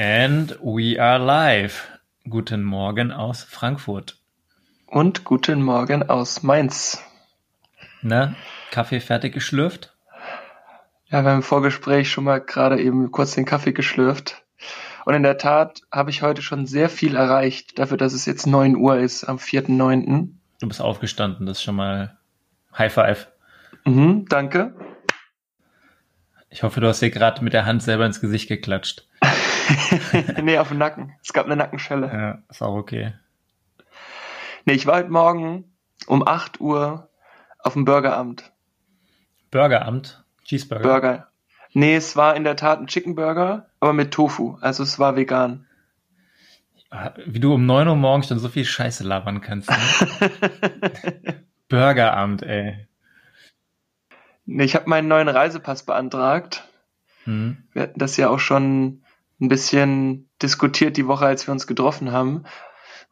And we are live. Guten Morgen aus Frankfurt. Und guten Morgen aus Mainz. Na, Kaffee fertig geschlürft? Ja, wir haben im Vorgespräch schon mal gerade eben kurz den Kaffee geschlürft. Und in der Tat habe ich heute schon sehr viel erreicht, dafür, dass es jetzt 9 Uhr ist am 4.9. Du bist aufgestanden, das ist schon mal High Five. Mhm, danke. Ich hoffe, du hast dir gerade mit der Hand selber ins Gesicht geklatscht. nee, auf dem Nacken. Es gab eine Nackenschelle. Ja, ist auch okay. Nee, ich war heute Morgen um 8 Uhr auf dem Burgeramt. Burgeramt? Cheeseburger? Burger. Nee, es war in der Tat ein Chicken Burger, aber mit Tofu. Also es war vegan. Wie du um 9 Uhr morgens schon so viel Scheiße labern kannst. Ne? Burgeramt, ey. Nee, ich habe meinen neuen Reisepass beantragt. Hm. Wir hatten das ja auch schon ein bisschen diskutiert die Woche, als wir uns getroffen haben,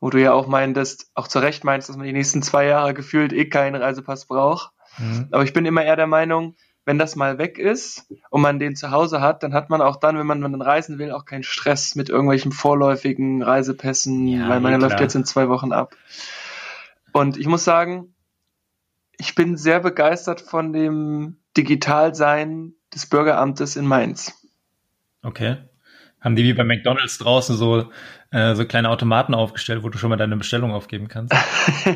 wo du ja auch meintest, auch zu Recht meinst, dass man die nächsten zwei Jahre gefühlt eh keinen Reisepass braucht. Hm. Aber ich bin immer eher der Meinung, wenn das mal weg ist und man den zu Hause hat, dann hat man auch dann, wenn man dann reisen will, auch keinen Stress mit irgendwelchen vorläufigen Reisepässen, Ja, weil meine eh läuft jetzt in zwei Wochen ab. Und ich muss sagen, ich bin sehr begeistert von dem Digitalsein des Bürgeramtes in Mainz. Okay. Haben die wie bei McDonalds draußen so, äh, so kleine Automaten aufgestellt, wo du schon mal deine Bestellung aufgeben kannst?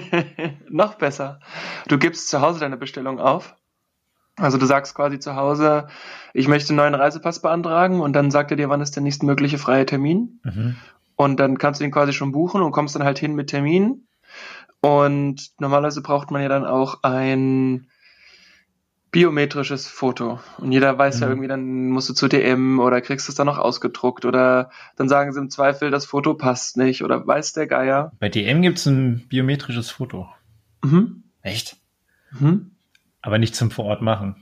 Noch besser. Du gibst zu Hause deine Bestellung auf. Also du sagst quasi zu Hause, ich möchte einen neuen Reisepass beantragen und dann sagt er dir, wann ist der nächstmögliche freie Termin. Mhm. Und dann kannst du ihn quasi schon buchen und kommst dann halt hin mit Termin. Und normalerweise braucht man ja dann auch ein biometrisches Foto. Und jeder weiß ja Mhm. irgendwie, dann musst du zu DM oder kriegst es dann noch ausgedruckt oder dann sagen sie im Zweifel, das Foto passt nicht oder weiß der Geier. Bei DM gibt's ein biometrisches Foto. Mhm. Echt? Mhm. Aber nicht zum Vorort machen.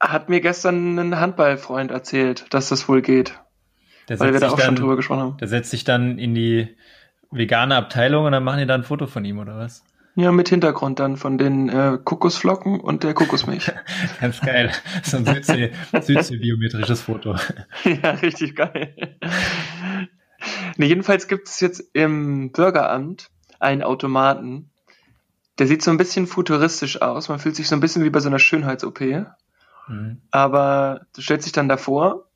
Hat mir gestern ein Handballfreund erzählt, dass das wohl geht, Der weil wir da auch schon dann, drüber gesprochen haben. der setzt sich dann in die vegane Abteilung und dann machen die da ein Foto von ihm, oder was? Ja, mit Hintergrund dann von den äh, Kokosflocken und der Kokosmilch. Ganz geil. So ein Südsee, Südsee-biometrisches Foto. ja, richtig geil. Nee, jedenfalls gibt es jetzt im Bürgeramt einen Automaten, der sieht so ein bisschen futuristisch aus. Man fühlt sich so ein bisschen wie bei so einer Schönheits-OP. Mhm. Aber du stellst dich dann davor,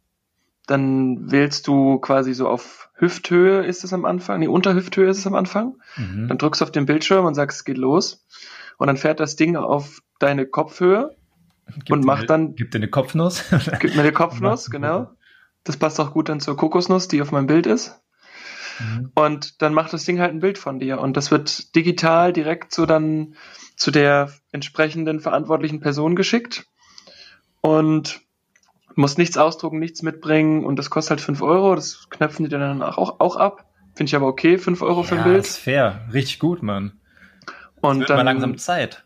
dann wählst du quasi so auf Hüfthöhe ist es am Anfang, nee, unter Hüfthöhe ist es am Anfang. Mhm. Dann drückst du auf den Bildschirm und sagst, es geht los. Und dann fährt das Ding auf deine Kopfhöhe, Gibt und macht eine- dann- Gibt dir eine Kopfnuss? gibt mir eine Kopfnuss, genau. Das passt auch gut dann zur Kokosnuss, die auf meinem Bild ist. Mhm. Und dann macht das Ding halt ein Bild von dir. Und das wird digital direkt so dann zu der entsprechenden verantwortlichen Person geschickt. Und musst nichts ausdrucken, nichts mitbringen. Und das kostet halt 5 Euro. Das knöpfen die dann auch, auch ab. Finde ich aber okay, 5 Euro für ein ja, Bild. ist fair. Richtig gut, Mann. Und Wird mal dann, langsam Zeit.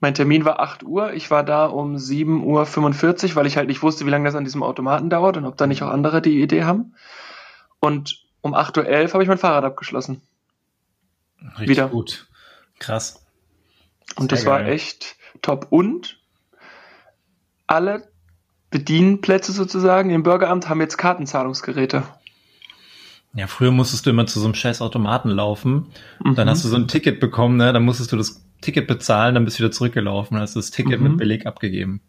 mein Termin war 8 Uhr. Ich war da um 7.45 Uhr, weil ich halt nicht wusste, wie lange das an diesem Automaten dauert und ob da nicht auch andere die Idee haben. Und um 8.11 Uhr habe ich mein Fahrrad abgeschlossen. Richtig wieder. gut. Krass. Und Sehr das war geil. echt top. Und alle Bedienplätze sozusagen im Bürgeramt haben jetzt Kartenzahlungsgeräte. Ja, früher musstest du immer zu so einem scheiß Automaten laufen. Mhm. Dann hast du so ein Ticket bekommen, ne? Dann musstest du das Ticket bezahlen, dann bist du wieder zurückgelaufen, dann hast du das Ticket Mhm. mit Beleg abgegeben.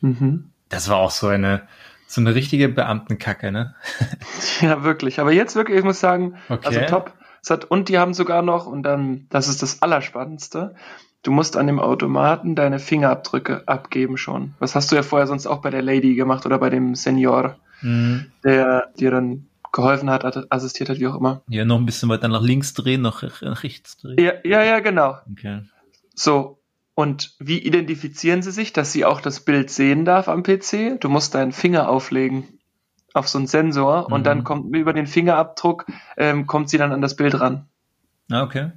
Mhm. Das war auch so eine, so eine richtige Beamtenkacke, ne? Ja, wirklich. Aber jetzt wirklich, ich muss sagen, Okay. also top. Hat, und die haben sogar noch, und dann, das ist das Allerspannendste, du musst an dem Automaten deine Fingerabdrücke abgeben schon. Was hast du ja vorher sonst auch bei der Lady gemacht oder bei dem Senior, Mhm. der dir dann geholfen hat, assistiert hat, wie auch immer. Ja, noch ein bisschen weiter nach links drehen, noch nach rechts drehen. Ja, ja, ja, genau. Okay. So, und wie identifizieren sie sich, dass sie auch das Bild sehen darf am PC? Du musst deinen Finger auflegen auf so einen Sensor Mhm. und dann kommt über den Fingerabdruck ähm, kommt sie dann an das Bild ran. Ah, okay.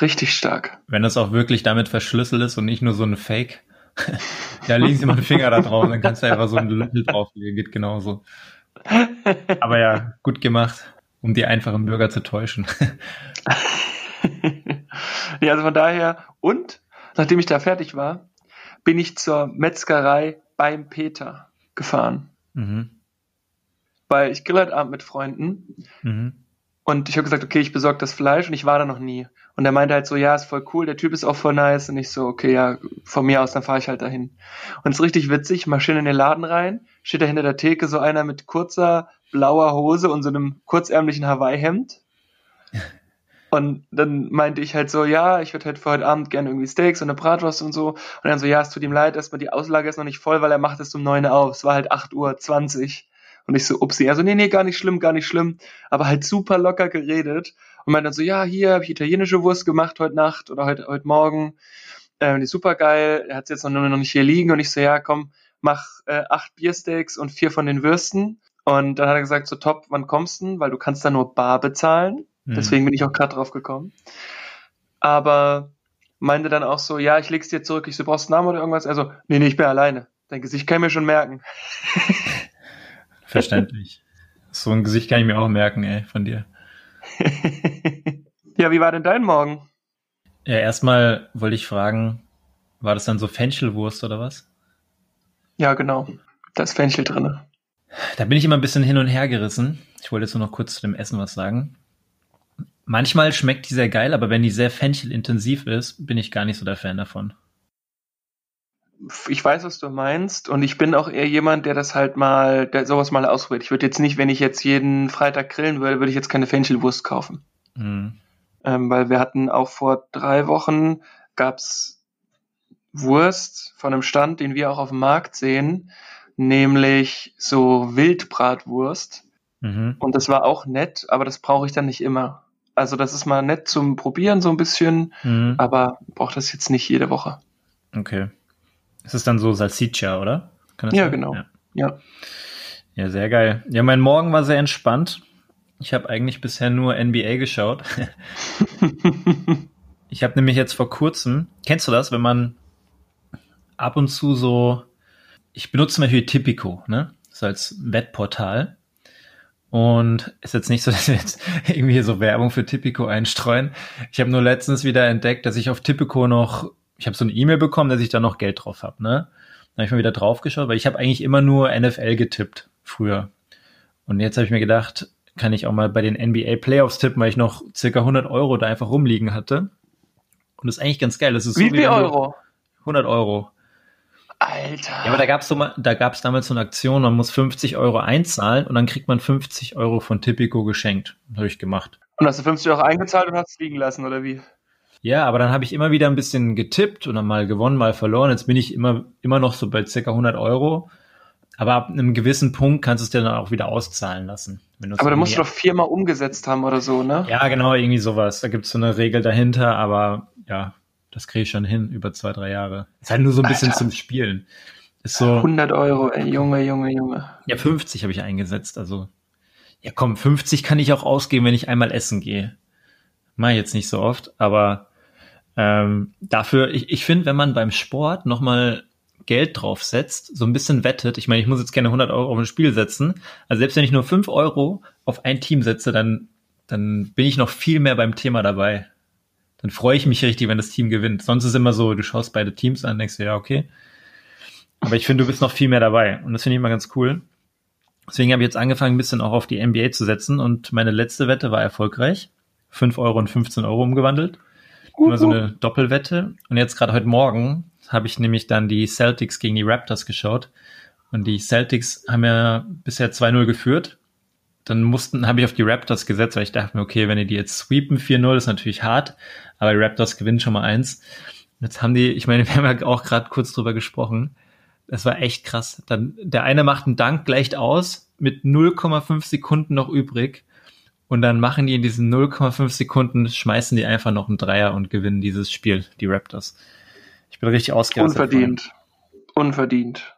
Richtig stark. Wenn das auch wirklich damit verschlüsselt ist und nicht nur so ein Fake. ja, legen Sie mal den Finger da drauf, dann kannst du einfach so ein Löffel drauflegen, geht genauso. Aber ja, gut gemacht, um die einfachen Bürger zu täuschen. ja, also von daher, und nachdem ich da fertig war, bin ich zur Metzgerei beim Peter gefahren. mhm. weil ich grill heute Abend mit Freunden. Mhm. Und ich habe gesagt, okay, ich besorge das Fleisch und ich war da noch nie. Und er meinte halt so, ja, ist voll cool, der Typ ist auch voll nice. Und ich so, okay, ja, von mir aus, dann fahre ich halt dahin. Und es ist richtig witzig, marschieren in den Laden rein, steht da hinter der Theke so einer mit kurzer blauer Hose und so einem kurzärmlichen Hawaii-Hemd. Und dann meinte ich halt so, ja, ich würde halt für heute Abend gerne irgendwie Steaks und eine Bratwurst und so. Und dann so, ja, es tut ihm leid, erstmal die Auslage ist noch nicht voll, weil er macht es um neun auf. Es war halt acht Uhr. Und ich so, upsie. Also, nee, nee, gar nicht schlimm, gar nicht schlimm. Aber halt super locker geredet. Und meinte dann so, ja, hier habe ich italienische Wurst gemacht heute Nacht oder heute, heute Morgen. Ähm, die ist super geil. Er hat jetzt noch, noch nicht hier liegen. Und ich so, ja, komm, mach äh, acht Biersteaks und vier von den Würsten. Und dann hat er gesagt, so top, wann kommst du? Weil du kannst da nur bar bezahlen. Mhm. Deswegen bin ich auch gerade drauf gekommen. Aber meinte dann auch so, ja, ich leg's dir zurück, ich so, brauchst du Namen oder irgendwas? Also, nee, nee, ich bin alleine. Dein Gesicht kann ich mir schon merken. Verständlich. So ein Gesicht kann ich mir auch merken, ey, von dir. ja, wie war denn dein Morgen? Ja, erstmal wollte ich fragen, war das dann so Fenchelwurst oder was? Ja, genau. Da ist Fenchel drin. Da bin ich immer ein bisschen hin und her gerissen. Ich wollte jetzt nur noch kurz zu dem Essen was sagen. Manchmal schmeckt die sehr geil, aber wenn die sehr Fenchel-intensiv ist, bin ich gar nicht so der Fan davon. Ich weiß, was du meinst, und ich bin auch eher jemand, der das halt mal, der sowas mal ausprobiert. Ich würde jetzt nicht, wenn ich jetzt jeden Freitag grillen würde, würde ich jetzt keine Fenchelwurst kaufen. Mhm. Ähm, weil wir hatten auch vor drei Wochen gab's Wurst von einem Stand, den wir auch auf dem Markt sehen, nämlich so Wildbratwurst. Mhm. Und das war auch nett, aber das brauche ich dann nicht immer. Also das ist mal nett zum Probieren so ein bisschen, mhm. aber braucht das jetzt nicht jede Woche. Okay. Es ist dann so Salsiccia, oder? ja, sein? genau. Ja. ja. Ja, sehr geil. Ja, mein Morgen war sehr entspannt. Ich habe eigentlich bisher nur NBA geschaut. ich habe nämlich jetzt vor kurzem, kennst du das, wenn man ab und zu so, ich benutze zum Beispiel Tipico, ne? So als Wettportal. Und ist jetzt nicht so, dass wir jetzt irgendwie so Werbung für Tipico einstreuen. Ich habe nur letztens wieder entdeckt, dass ich auf Tipico noch, ich habe so eine E-Mail bekommen, dass ich da noch Geld drauf habe. Ne? Dann habe ich mal wieder drauf geschaut, weil ich habe eigentlich immer nur NFL getippt früher. Und jetzt habe ich mir gedacht, kann ich auch mal bei den NBA Playoffs tippen, weil ich noch circa 100 Euro da einfach rumliegen hatte. Und das ist eigentlich ganz geil. Das ist wie so, viel Euro? 100 Euro. Alter. Ja, aber da gab's so mal, da gab's damals so eine Aktion, man muss 50 Euro einzahlen und dann kriegt man 50 Euro von Tipico geschenkt. Habe ich gemacht. Und hast du 50 Euro eingezahlt und hast es liegen lassen, oder wie? Ja, aber dann habe ich immer wieder ein bisschen getippt und dann mal gewonnen, mal verloren. Jetzt bin ich immer, immer noch so bei circa 100 Euro. Aber ab einem gewissen Punkt kannst du es dir dann auch wieder auszahlen lassen. aber da musst du doch viermal umgesetzt haben oder so, ne? Ja, genau, irgendwie sowas. Da gibt's so eine Regel dahinter, aber ja, das kriege ich schon hin über zwei, drei Jahre. Ist halt nur so ein bisschen Alter. zum Spielen. Ist so. 100 Euro, ey, Junge, Junge, Junge. Ja, 50 habe ich eingesetzt. Also, ja komm, 50 kann ich auch ausgeben, wenn ich einmal essen gehe. Mach ich jetzt nicht so oft, aber ähm, dafür, ich, ich finde, wenn man beim Sport nochmal Geld draufsetzt, so ein bisschen wettet, ich meine, ich muss jetzt gerne 100 Euro auf ein Spiel setzen, also selbst wenn ich nur 5 Euro auf ein Team setze, dann, dann bin ich noch viel mehr beim Thema dabei dann freue ich mich richtig, wenn das Team gewinnt. Sonst ist immer so, du schaust beide Teams an, denkst du, ja, okay. Aber ich finde, du bist noch viel mehr dabei. Und das finde ich immer ganz cool. Deswegen habe ich jetzt angefangen, ein bisschen auch auf die NBA zu setzen. Und meine letzte Wette war erfolgreich. 5 Euro und 15 Euro umgewandelt. Immer so eine Doppelwette. Und jetzt gerade heute Morgen habe ich nämlich dann die Celtics gegen die Raptors geschaut. Und die Celtics haben ja bisher 2-0 geführt dann mussten, habe ich auf die Raptors gesetzt, weil ich dachte mir, okay, wenn die die jetzt sweepen 4-0, ist natürlich hart, aber die Raptors gewinnen schon mal eins. Und jetzt haben die, ich meine, wir haben ja auch gerade kurz drüber gesprochen, das war echt krass. Dann, der eine macht einen Dank, gleicht aus, mit 0,5 Sekunden noch übrig. Und dann machen die in diesen 0,5 Sekunden, schmeißen die einfach noch einen Dreier und gewinnen dieses Spiel, die Raptors. Ich bin richtig ausgerastet. Unverdient. Unverdient.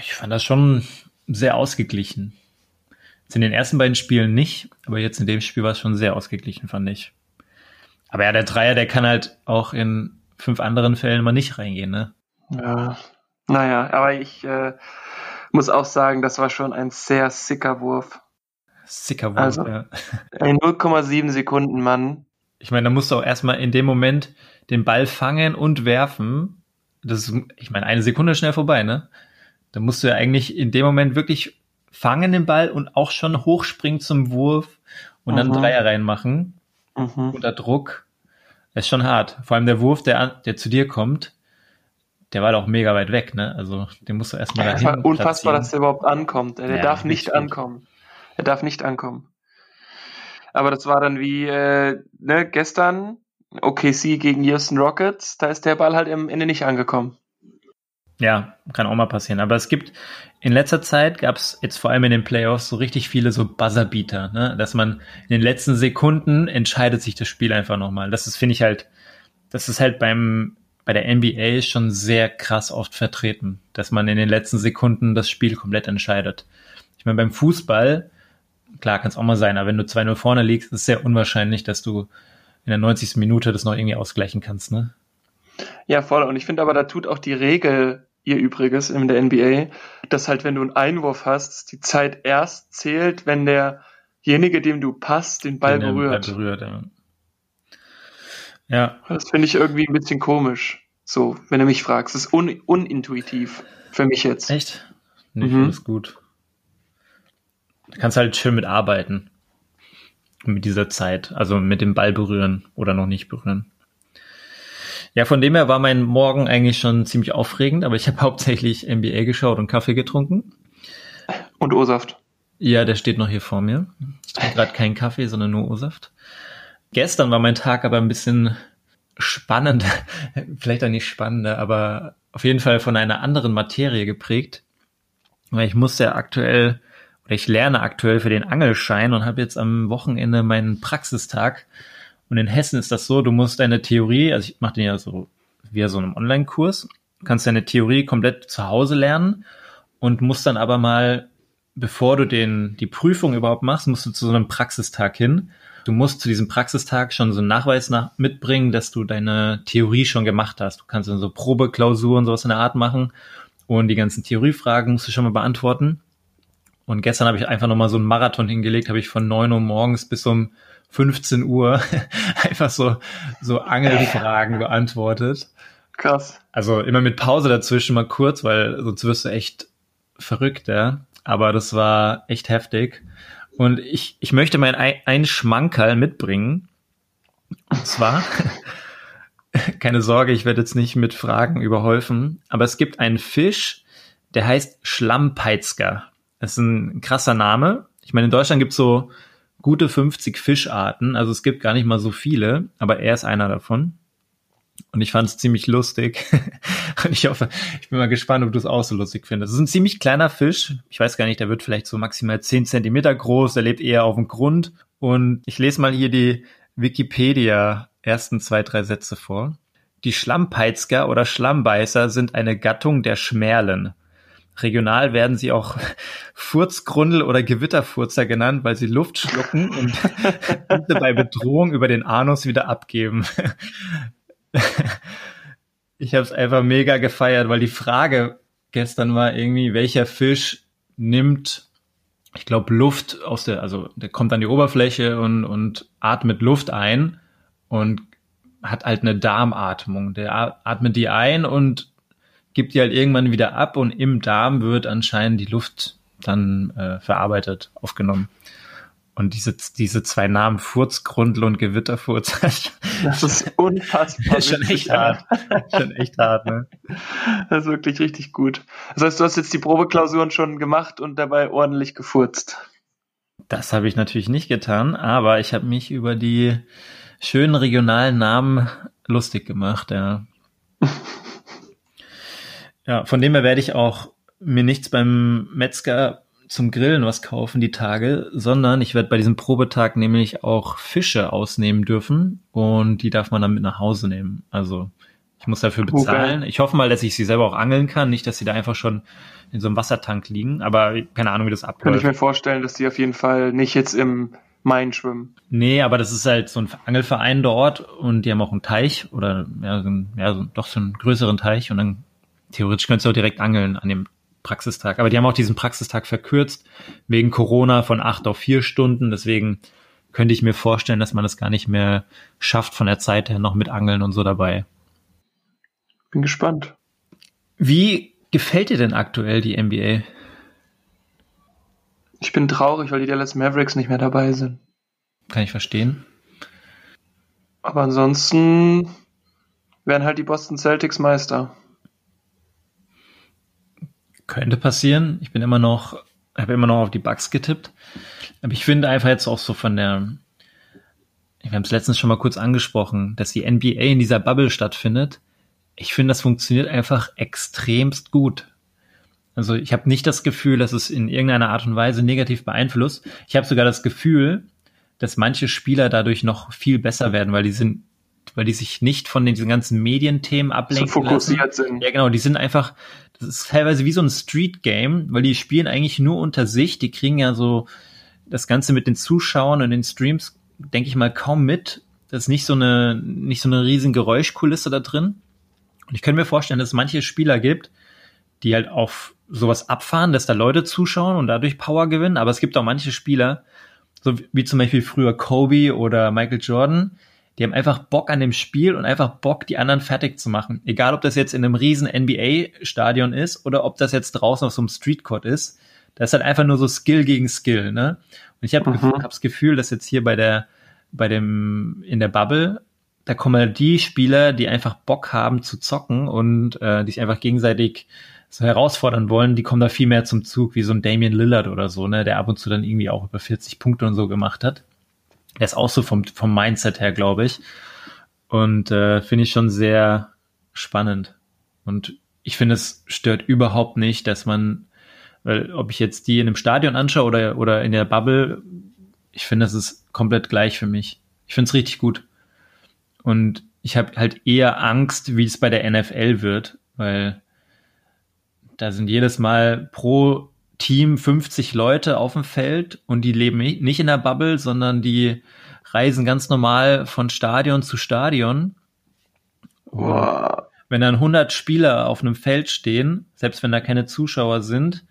Ich fand das schon sehr ausgeglichen. Jetzt in den ersten beiden Spielen nicht, aber jetzt in dem Spiel war es schon sehr ausgeglichen, fand ich. Aber ja, der Dreier, der kann halt auch in fünf anderen Fällen mal nicht reingehen, ne? Ja, naja, aber ich äh, muss auch sagen, das war schon ein sehr sicker Wurf. Sicker Wurf, also, ja. Ein 0,7 Sekunden Mann. Ich meine, da musst du auch erstmal in dem Moment den Ball fangen und werfen. Das ist, ich meine, eine Sekunde schnell vorbei, ne? Da musst du ja eigentlich in dem Moment wirklich fangen den Ball und auch schon hochspringen zum Wurf und dann Mhm. Dreier reinmachen Mhm. unter Druck. Das ist schon hart. Vor allem der Wurf, der, der zu dir kommt, der war doch mega weit weg, ne? Also den musst du erstmal Es dahin war unfassbar, dass der überhaupt ankommt. Er Ja, darf nicht richtig. ankommen. Er darf nicht ankommen. Aber das war dann wie äh, ne, gestern OKC gegen Houston Rockets. Da ist der Ball halt am Ende nicht angekommen. Ja, kann auch mal passieren. Aber es gibt, in letzter Zeit gab es jetzt vor allem in den Playoffs so richtig viele so Buzzerbeater, ne? Dass man in den letzten Sekunden entscheidet sich das Spiel einfach nochmal. Das ist, finde ich halt, das ist halt beim, bei der NBA schon sehr krass oft vertreten, dass man in den letzten Sekunden das Spiel komplett entscheidet. Ich meine, beim Fußball, klar kann es auch mal sein, aber wenn du 2-0 vorne liegst, ist es sehr unwahrscheinlich, dass du in der 90. Minute das noch irgendwie ausgleichen kannst, ne? Ja, voll. Und ich finde aber, da tut auch die Regel ihr Übriges in der NBA, dass halt, wenn du einen Einwurf hast, die Zeit erst zählt, wenn derjenige, dem du passt, den Ball Den, berührt. Ball berührt ja. ja, Das finde ich irgendwie ein bisschen komisch. So, wenn du mich fragst. Das ist un unintuitiv für mich jetzt. Echt? Nee, Mhm. das gut. Du kannst halt schön mitarbeiten. Mit dieser Zeit. Also mit dem Ball berühren oder noch nicht berühren. Ja, von dem her war mein Morgen eigentlich schon ziemlich aufregend, aber ich habe hauptsächlich NBA geschaut und Kaffee getrunken. Und O-Saft. Ja, der steht noch hier vor mir. Ich trinke gerade keinen Kaffee, sondern nur O-Saft. Gestern war mein Tag aber ein bisschen spannender, vielleicht auch nicht spannender, aber auf jeden Fall von einer anderen Materie geprägt. Weil ich musste ja aktuell, oder ich lerne aktuell für den Angelschein und habe jetzt am Wochenende meinen Praxistag. Und in Hessen ist das so, du musst deine Theorie, also ich mache den ja so wie so einem Online-Kurs, kannst deine Theorie komplett zu Hause lernen und musst dann aber mal bevor du den, die Prüfung überhaupt machst, musst du zu so einem Praxistag hin. Du musst zu diesem Praxistag schon so einen Nachweis nach, mitbringen, dass du deine Theorie schon gemacht hast. Du kannst dann so Probeklausuren, sowas in der Art machen und die ganzen Theoriefragen musst du schon mal beantworten. Und gestern habe ich einfach nochmal so einen Marathon hingelegt, habe ich von 9 Uhr morgens bis um 15 Uhr einfach so, so Angelfragen beantwortet. Krass. Also immer mit Pause dazwischen mal kurz, weil sonst wirst du echt verrückt, ja. Aber das war echt heftig. Und ich, ich möchte mein ein, ein Schmankerl mitbringen. Und zwar, keine Sorge, ich werde jetzt nicht mit Fragen überhäufen, aber es gibt einen Fisch, der heißt Schlammpeitzger. Das ist ein krasser Name. Ich meine, in Deutschland gibt es so gute 50 Fischarten, also es gibt gar nicht mal so viele, aber er ist einer davon. Und ich fand es ziemlich lustig. Und ich hoffe, ich bin mal gespannt, ob du es auch so lustig findest. Es ist ein ziemlich kleiner Fisch. Ich weiß gar nicht, der wird vielleicht so maximal 10 Zentimeter groß. Der lebt eher auf dem Grund. Und ich lese mal hier die Wikipedia ersten zwei, drei Sätze vor. Die Schlammpeitzger oder Schlammbeißer sind eine Gattung der Schmerlen. Regional werden sie auch Furzgrundel oder Gewitterfurzer genannt, weil sie Luft schlucken und bei Bedrohung über den Anus wieder abgeben. ich habe es einfach mega gefeiert, weil die Frage gestern war irgendwie, welcher Fisch nimmt, ich glaube, Luft aus der, also der kommt an die Oberfläche und, und atmet Luft ein und hat halt eine Darmatmung. Der atmet die ein und gibt die halt irgendwann wieder ab und im Darm wird anscheinend die Luft dann äh, verarbeitet, aufgenommen. Und diese, diese zwei Namen, Furzgrundel und Gewitterfurz, Das ist unfassbar. ist schon echt hart. schon echt hart, ne? Das ist wirklich richtig gut. Das heißt, du hast jetzt die Probeklausuren schon gemacht und dabei ordentlich gefurzt. Das habe ich natürlich nicht getan, aber ich habe mich über die schönen regionalen Namen lustig gemacht, ja. ja, von dem her werde ich auch mir nichts beim Metzger zum Grillen was kaufen die Tage, sondern ich werde bei diesem Probetag nämlich auch Fische ausnehmen dürfen und die darf man dann mit nach Hause nehmen. Also ich muss dafür bezahlen. Okay. Ich hoffe mal, dass ich sie selber auch angeln kann, nicht, dass sie da einfach schon in so einem Wassertank liegen, aber keine Ahnung, wie das abläuft. Kann ich mir vorstellen, dass die auf jeden Fall nicht jetzt im Main schwimmen. Nee, aber das ist halt so ein Angelverein dort und die haben auch einen Teich oder ja, so ein, ja so, doch so einen größeren Teich und dann theoretisch könntest du auch direkt angeln an dem Praxistag. Aber die haben auch diesen Praxistag verkürzt wegen Corona von acht auf vier Stunden. Deswegen könnte ich mir vorstellen, dass man das gar nicht mehr schafft von der Zeit her noch mit Angeln und so dabei. Bin gespannt. Wie gefällt dir denn aktuell die NBA? Ich bin traurig, weil die Dallas Mavericks nicht mehr dabei sind. Kann ich verstehen. Aber ansonsten werden halt die Boston Celtics Meister. Könnte passieren. Ich bin immer noch, habe immer noch auf die Bucks getippt. Aber ich finde einfach jetzt auch so von der, wir haben es letztens schon mal kurz angesprochen, dass die NBA in dieser Bubble stattfindet. Ich finde, das funktioniert einfach extremst gut. Also ich habe nicht das Gefühl, dass es in irgendeiner Art und Weise negativ beeinflusst. Ich habe sogar das Gefühl, dass manche Spieler dadurch noch viel besser werden, weil die sind, weil die sich nicht von diesen ganzen Medienthemen ablenken. So fokussiert lassen. sind. Ja, genau, die sind einfach, das ist teilweise wie so ein Street-Game, weil die spielen eigentlich nur unter sich, die kriegen ja so das Ganze mit den Zuschauern und den Streams, denke ich mal, kaum mit. Das ist nicht so eine, nicht so eine riesen Geräuschkulisse da drin. Und ich könnte mir vorstellen, dass es manche Spieler gibt, die halt auf sowas abfahren, dass da Leute zuschauen und dadurch Power gewinnen. Aber es gibt auch manche Spieler, so wie zum Beispiel früher Kobe oder Michael Jordan, die haben einfach Bock an dem Spiel und einfach Bock, die anderen fertig zu machen. Egal, ob das jetzt in einem riesen NBA-Stadion ist oder ob das jetzt draußen auf so einem Streetcourt ist. Das ist halt einfach nur so Skill gegen Skill, ne? Und ich habe mhm. hab das Gefühl, dass jetzt hier bei der, bei dem, in der Bubble, da kommen halt die Spieler, die einfach Bock haben zu zocken und äh, die sich einfach gegenseitig so herausfordern wollen, die kommen da viel mehr zum Zug, wie so ein Damian Lillard oder so, ne, der ab und zu dann irgendwie auch über 40 Punkte und so gemacht hat. Der ist auch so vom, vom Mindset her, glaube ich. Und äh, finde ich schon sehr spannend. Und ich finde, es stört überhaupt nicht, dass man, weil ob ich jetzt die in einem Stadion anschaue oder, oder in der Bubble, ich finde, das ist komplett gleich für mich. Ich finde es richtig gut. Und ich habe halt eher Angst, wie es bei der NFL wird, weil da sind jedes Mal pro Team 50 Leute auf dem Feld und die leben nicht in der Bubble, sondern die reisen ganz normal von Stadion zu Stadion. Wow. Wenn dann 100 Spieler auf einem Feld stehen, selbst wenn da keine Zuschauer sind,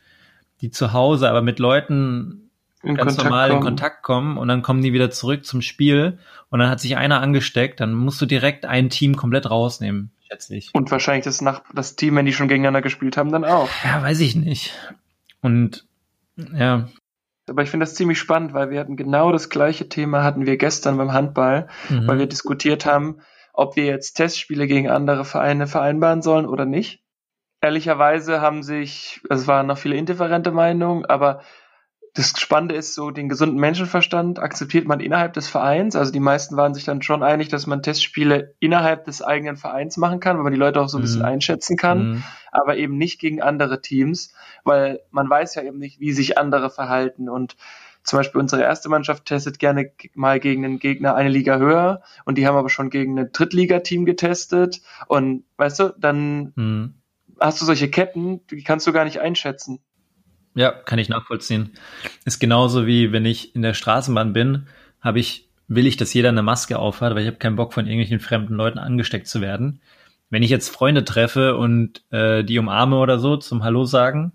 die zu Hause aber mit Leuten in ganz Kontakt normal kommen. in Kontakt kommen und dann kommen die wieder zurück zum Spiel und dann hat sich einer angesteckt, dann musst du direkt ein Team komplett rausnehmen schätze ich. Und wahrscheinlich das, Nach das Team, wenn die schon gegeneinander gespielt haben, dann auch. Ja, weiß ich nicht. Und ja. Aber ich finde das ziemlich spannend, weil wir hatten genau das gleiche Thema hatten wir gestern beim Handball, mhm. weil wir diskutiert haben, ob wir jetzt Testspiele gegen andere Vereine vereinbaren sollen oder nicht. Ehrlicherweise haben sich, es waren noch viele indifferente Meinungen, aber das Spannende ist so, den gesunden Menschenverstand akzeptiert man innerhalb des Vereins. Also die meisten waren sich dann schon einig, dass man Testspiele innerhalb des eigenen Vereins machen kann, weil man die Leute auch so ein mhm. bisschen einschätzen kann, mhm. aber eben nicht gegen andere Teams, weil man weiß ja eben nicht, wie sich andere verhalten und zum Beispiel unsere erste Mannschaft testet gerne mal gegen einen Gegner eine Liga höher und die haben aber schon gegen ein Drittligateam getestet und weißt du, dann mhm. hast du solche Ketten, die kannst du gar nicht einschätzen. Ja, kann ich nachvollziehen. Ist genauso wie wenn ich in der Straßenbahn bin, habe ich, will ich, dass jeder eine Maske aufhat, weil ich habe keinen Bock von irgendwelchen fremden Leuten angesteckt zu werden. Wenn ich jetzt Freunde treffe und äh, die umarme oder so zum Hallo sagen,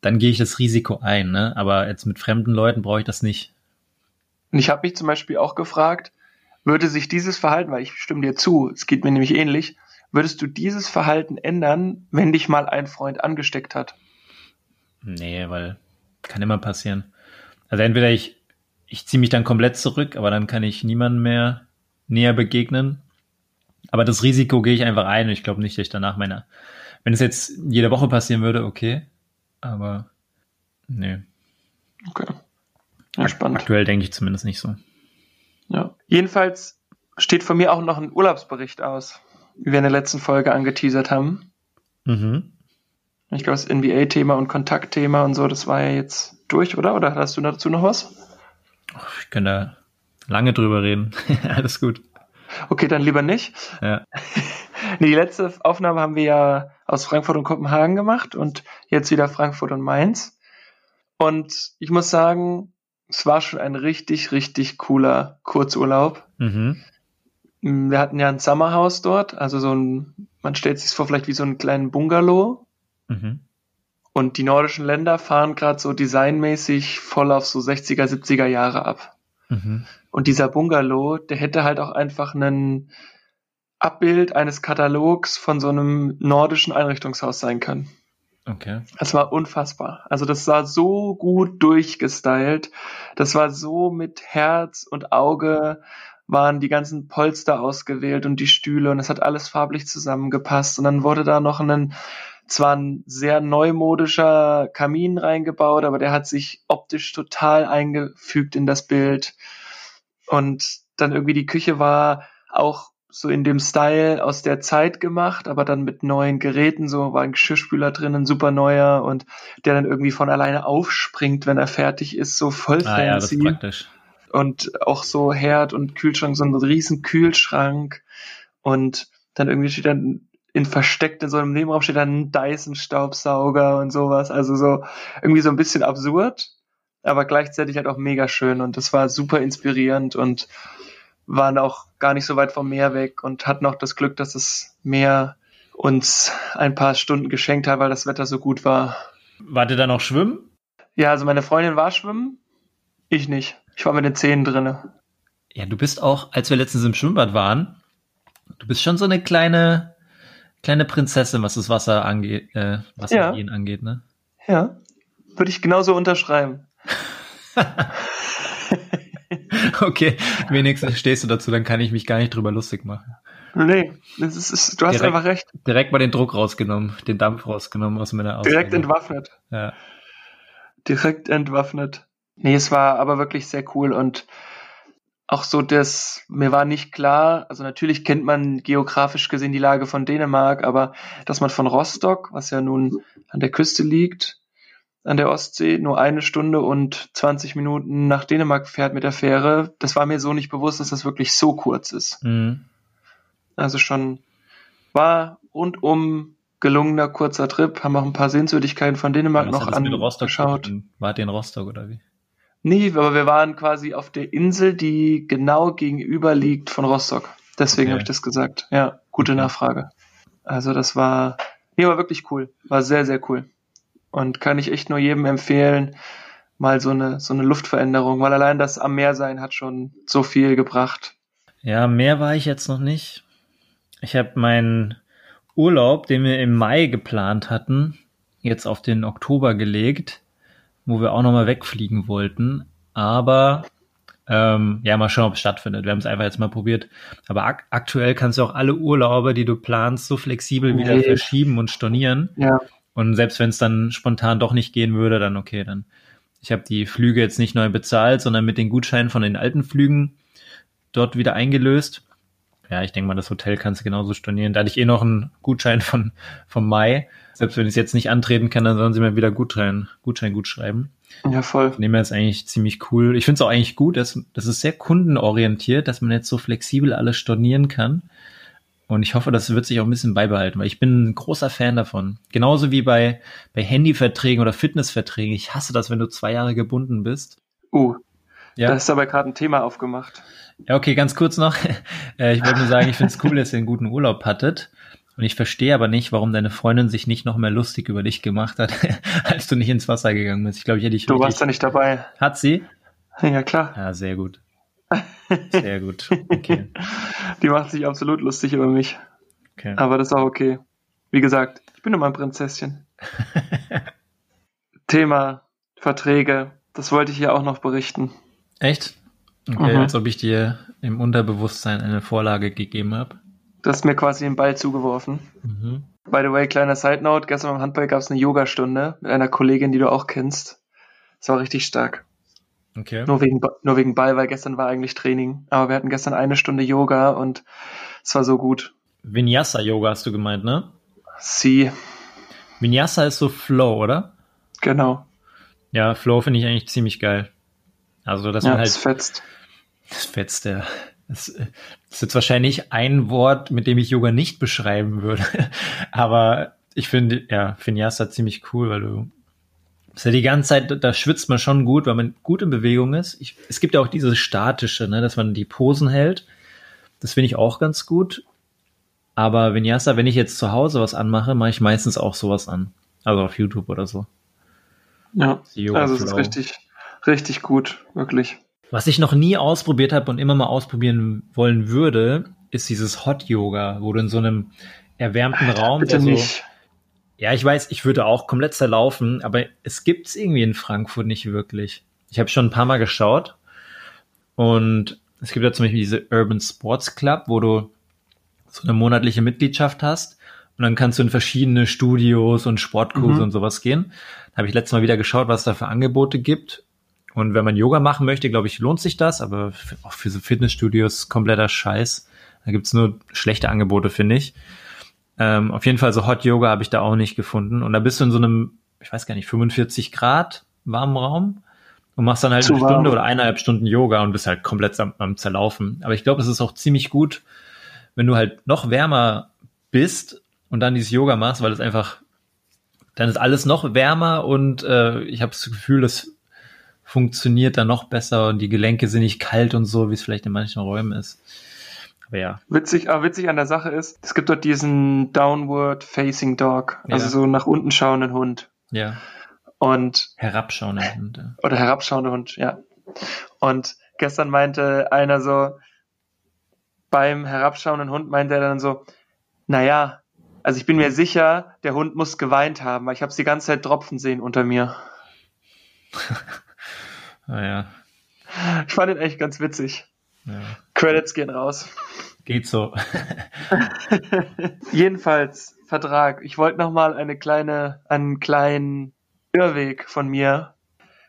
dann gehe ich das Risiko ein. Ne? Aber jetzt mit fremden Leuten brauche ich das nicht. Und ich habe mich zum Beispiel auch gefragt, würde sich dieses Verhalten, weil ich stimme dir zu, es geht mir nämlich ähnlich, würdest du dieses Verhalten ändern, wenn dich mal ein Freund angesteckt hat? Nee, weil kann immer passieren. Also entweder ich, ich ziehe mich dann komplett zurück, aber dann kann ich niemandem mehr näher begegnen. Aber das Risiko gehe ich einfach ein und ich glaube nicht, dass ich danach meine. Wenn es jetzt jede Woche passieren würde, okay. Aber nee. Okay. Ja, spannend. Aktuell denke ich zumindest nicht so. Ja. Jedenfalls steht von mir auch noch ein Urlaubsbericht aus, wie wir in der letzten Folge angeteasert haben. Mhm. Ich glaube, das NBA-Thema und Kontaktthema und so, das war ja jetzt durch, oder? Oder hast du dazu noch was? Ich kann da lange drüber reden. Alles gut. Okay, dann lieber nicht. Ja. nee, die letzte Aufnahme haben wir ja aus Frankfurt und Kopenhagen gemacht und jetzt wieder Frankfurt und Mainz. Und ich muss sagen, es war schon ein richtig, richtig cooler Kurzurlaub. Mhm. Wir hatten ja ein Summerhaus dort, also so ein, man stellt sich vor, vielleicht wie so einen kleinen Bungalow Mhm. Und die nordischen Länder fahren gerade so designmäßig voll auf so 60er, 70er Jahre ab. Mhm. Und dieser Bungalow, der hätte halt auch einfach ein Abbild eines Katalogs von so einem nordischen Einrichtungshaus sein können. Okay. Das war unfassbar. Also das war so gut durchgestylt. Das war so mit Herz und Auge waren die ganzen Polster ausgewählt und die Stühle und es hat alles farblich zusammengepasst. Und dann wurde da noch ein, zwar ein sehr neumodischer Kamin reingebaut, aber der hat sich optisch total eingefügt in das Bild. Und dann irgendwie die Küche war auch so in dem Style aus der Zeit gemacht, aber dann mit neuen Geräten, so war ein Geschirrspüler drin, ein super neuer und der dann irgendwie von alleine aufspringt, wenn er fertig ist, so voll Ah ja, das fancy. ist praktisch. und auch so Herd und Kühlschrank, so ein riesen Kühlschrank und dann irgendwie steht dann in versteckt in so einem Nebenraum steht dann ein Dyson-Staubsauger und sowas, also so irgendwie so ein bisschen absurd, aber gleichzeitig halt auch mega schön und das war super inspirierend und waren auch gar nicht so weit vom Meer weg und hatten auch das Glück, dass das Meer uns ein paar Stunden geschenkt hat, weil das Wetter so gut war. Wart ihr da noch schwimmen? Ja, also meine Freundin war schwimmen, ich nicht. Ich war mit den Zähnen drinne. Ja, du bist auch, als wir letztens im Schwimmbad waren, du bist schon so eine kleine, kleine Prinzessin, was das Wasser angeht, äh, Wassergehen angeht, ne? Ja, würde ich genauso unterschreiben. Okay, wenigstens stehst du dazu, dann kann ich mich gar nicht drüber lustig machen. Nee, das ist, ist, du hast Direkt- einfach recht. Direkt mal den Druck rausgenommen, den Dampf rausgenommen aus meiner Aussage. Direkt entwaffnet. Ja. Direkt entwaffnet. Nee, es war aber wirklich sehr cool und auch so das, mir war nicht klar, also natürlich kennt man geografisch gesehen die Lage von Dänemark, aber dass man von Rostock, was ja nun an der Küste liegt, an der Ostsee, nur eine Stunde und 20 Minuten nach Dänemark fährt mit der Fähre, das war mir so nicht bewusst, dass das wirklich so kurz ist. Mhm. Also schon war rundum gelungener kurzer Trip, haben auch ein paar Sehenswürdigkeiten von Dänemark Was noch angeschaut. ihr in Rostock oder wie? Nee, aber wir waren quasi auf der Insel, die genau gegenüber liegt von Rostock. Deswegen Okay. habe ich das gesagt. Ja, gute. Nachfrage. Also das war, nee, war wirklich cool. War sehr, sehr cool. Und kann ich echt nur jedem empfehlen, mal so eine, so eine Luftveränderung, weil allein das am Meer sein hat schon so viel gebracht. Ja, mehr war ich jetzt noch nicht. Ich habe meinen Urlaub, den wir im Mai geplant hatten, jetzt auf den Oktober gelegt, wo wir auch nochmal wegfliegen wollten. Aber ähm, ja, mal schauen, ob es stattfindet. Wir haben es einfach jetzt mal probiert. Aber ak aktuell kannst du auch alle Urlaube, die du planst, so flexibel wieder Nee. verschieben und stornieren. Ja, Und selbst wenn es dann spontan doch nicht gehen würde, dann okay, dann. Ich habe die Flüge jetzt nicht neu bezahlt, sondern mit den Gutscheinen von den alten Flügen dort wieder eingelöst. Ja, ich denke mal, das Hotel kannst du genauso stornieren. Da hatte ich eh noch einen Gutschein von vom Mai. Selbst wenn ich es jetzt nicht antreten kann, dann sollen sie mir wieder Gutschein, Gutschein gut schreiben. ja, voll. Dem her ist eigentlich ziemlich cool. Ich finde es auch eigentlich gut, dass das ist sehr kundenorientiert, dass man jetzt so flexibel alles stornieren kann. Und ich hoffe, das wird sich auch ein bisschen beibehalten, weil ich bin ein großer Fan davon. Genauso wie bei, bei Handyverträgen oder Fitnessverträgen. Ich hasse das, wenn du zwei Jahre gebunden bist. Uh, Ja, da ist aber gerade ein Thema aufgemacht. ja okay, ganz kurz noch. Äh, Ich wollte nur sagen, ich finde es cool, dass ihr einen guten Urlaub hattet. Und ich verstehe aber nicht, warum deine Freundin sich nicht noch mehr lustig über dich gemacht hat, als du nicht ins Wasser gegangen bist. Ich glaube, ich hätte dich Du warst da nicht dabei. Hat sie? Ja, klar. Ja, sehr gut. Sehr gut. Okay. Die macht sich absolut lustig über mich. okay. Aber das ist auch okay. Wie gesagt, ich bin nur mal ein Prinzesschen. Thema Verträge. Das wollte ich hier auch noch berichten. Echt? Okay, Mhm. als ob ich dir im Unterbewusstsein eine Vorlage gegeben habe. Du hast mir quasi den Ball zugeworfen. Mhm. By the way, kleiner Side Note. Gestern beim Handball gab es eine Yogastunde mit einer Kollegin, die du auch kennst. Das war richtig stark. Okay. Nur wegen, nur wegen Ball, weil gestern war eigentlich Training. Aber wir hatten gestern eine Stunde Yoga und es war so gut. Vinyasa-Yoga hast du gemeint, ne? Sie, Vinyasa ist so Flow, oder? genau. Ja, Flow finde ich eigentlich ziemlich geil. Also, dass ja, man das halt, fetzt. das fetzt der. Das, das ist jetzt wahrscheinlich ein Wort, mit dem ich Yoga nicht beschreiben würde. Aber ich finde, ja, Vinyasa ziemlich cool, weil du, ist ja die ganze Zeit, da schwitzt man schon gut, weil man gut in Bewegung ist. Ich, es gibt ja auch dieses statische, ne, dass man die Posen hält. Das finde ich auch ganz gut. Aber Vinyasa, wenn ich jetzt zu Hause was anmache, mache ich meistens auch sowas an. Also auf YouTube oder so. Ja, also es ist richtig, richtig gut, wirklich. Was ich noch nie ausprobiert habe und immer mal ausprobieren wollen würde, ist dieses Hot Yoga, wo du in so einem erwärmten Raum, Bitte so, nicht. Ja, ich weiß, ich würde auch komplett zerlaufen, aber es gibt es irgendwie in Frankfurt nicht wirklich. Ich habe schon ein paar Mal geschaut und es gibt ja zum Beispiel diese Urban Sports Club, wo du so eine monatliche Mitgliedschaft hast und dann kannst du in verschiedene Studios und Sportkurse mhm. und sowas gehen. Da habe ich letztes Mal wieder geschaut, was da für Angebote gibt. Und wenn man Yoga machen möchte, glaube ich, lohnt sich das, aber auch für so Fitnessstudios kompletter Scheiß. Da gibt's nur schlechte Angebote, finde ich. Ähm, auf jeden Fall so Hot Yoga habe ich da auch nicht gefunden. Und da bist du in so einem, ich weiß gar nicht, 45 Grad warmen Raum und machst dann halt Zu eine warm. Stunde oder eineinhalb Stunden Yoga und bist halt komplett am, am Zerlaufen. Aber ich glaube, es ist auch ziemlich gut, wenn du halt noch wärmer bist und dann dieses Yoga machst, weil es einfach, dann ist alles noch wärmer und äh, ich habe das Gefühl, es funktioniert dann noch besser und die Gelenke sind nicht kalt und so, wie es vielleicht in manchen Räumen ist. Aber ja. Witzig, aber witzig an der Sache ist, es gibt dort diesen Downward Facing Dog, also ja. so nach unten schauenden Hund. Ja. Und herabschauender Hund. Oder herabschauender Hund, ja. Und gestern meinte einer so, beim herabschauenden Hund meinte er dann so, naja, also ich bin mir sicher, der Hund muss geweint haben, weil ich habe die ganze Zeit Tropfen sehen unter mir. naja. Ich fand ihn echt ganz witzig. Ja. Credits gehen raus. Geht so. Jedenfalls, Vertrag. Ich wollte nochmal eine kleine, einen kleinen Irrweg von mir.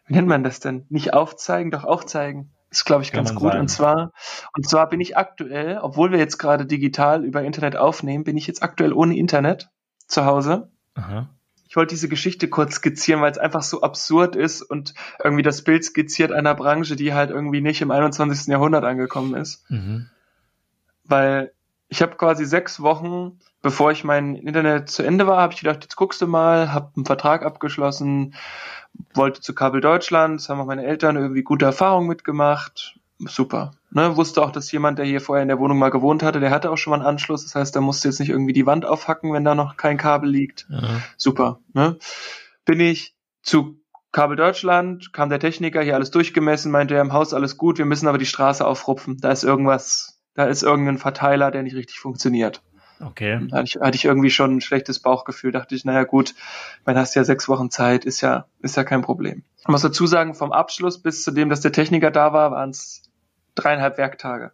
Wie nennt man das denn? Nicht aufzeigen, doch aufzeigen. Ist, glaube ich, Kann ganz gut. Sagen. Und zwar, und zwar bin ich aktuell, obwohl wir jetzt gerade digital über Internet aufnehmen, bin ich jetzt aktuell ohne Internet zu Hause. Aha. Ich wollte diese Geschichte kurz skizzieren, weil es einfach so absurd ist und irgendwie das Bild skizziert einer Branche, die halt irgendwie nicht im 21. Jahrhundert angekommen ist. Mhm. Weil ich habe quasi sechs Wochen, bevor ich mein Internet zu Ende war, habe ich gedacht, jetzt guckst du mal, habe einen Vertrag abgeschlossen, wollte zu Kabel Deutschland, das haben auch meine Eltern irgendwie gute Erfahrungen mitgemacht, super. Ne, wusste auch, dass jemand, der hier vorher in der Wohnung mal gewohnt hatte, der hatte auch schon mal einen Anschluss. Das heißt, da musste jetzt nicht irgendwie die Wand aufhacken, wenn da noch kein Kabel liegt. Ja. Super. Ne? Bin ich zu Kabel Deutschland, kam der Techniker, hier alles durchgemessen, meinte er im Haus alles gut, wir müssen aber die Straße aufrupfen. Da ist irgendwas, da ist irgendein Verteiler, der nicht richtig funktioniert. Okay. Da hatte ich, hatte ich irgendwie schon ein schlechtes Bauchgefühl, dachte ich, naja gut, man hast ja sechs Wochen Zeit, ist ja, ist ja kein Problem. Ich muss dazu sagen, vom Abschluss bis zu dem, dass der Techniker da war, waren es dreieinhalb Werktage.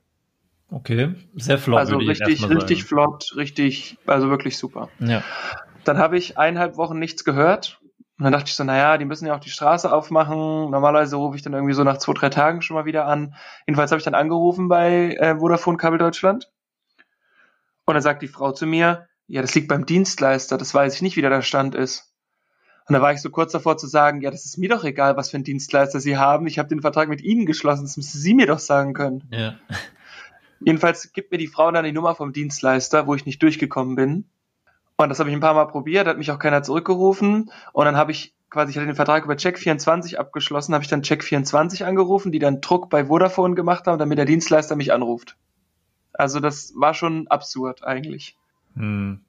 Okay, sehr flott. Also richtig, richtig flott, richtig, also wirklich super. Ja. Dann habe ich eineinhalb Wochen nichts gehört. Und dann dachte ich so, naja, die müssen ja auch die Straße aufmachen. Normalerweise rufe ich dann irgendwie so nach zwei, drei Tagen schon mal wieder an. Jedenfalls habe ich dann angerufen bei äh, Vodafone Kabel Deutschland. Und dann sagt die Frau zu mir, ja, das liegt beim Dienstleister, das weiß ich nicht, wie da der Stand ist. Und da war ich so kurz davor zu sagen, ja, das ist mir doch egal, was für einen Dienstleister Sie haben. Ich habe den Vertrag mit Ihnen geschlossen, das müssen Sie mir doch sagen können. Ja. Jedenfalls gibt mir die Frau dann die Nummer vom Dienstleister, wo ich nicht durchgekommen bin. Und das habe ich ein paar Mal probiert, hat mich auch keiner zurückgerufen. Und dann habe ich quasi, ich hatte den Vertrag über Check24 abgeschlossen, habe ich dann Check24 angerufen, die dann Druck bei Vodafone gemacht haben, damit der Dienstleister mich anruft. Also das war schon absurd eigentlich. Hm.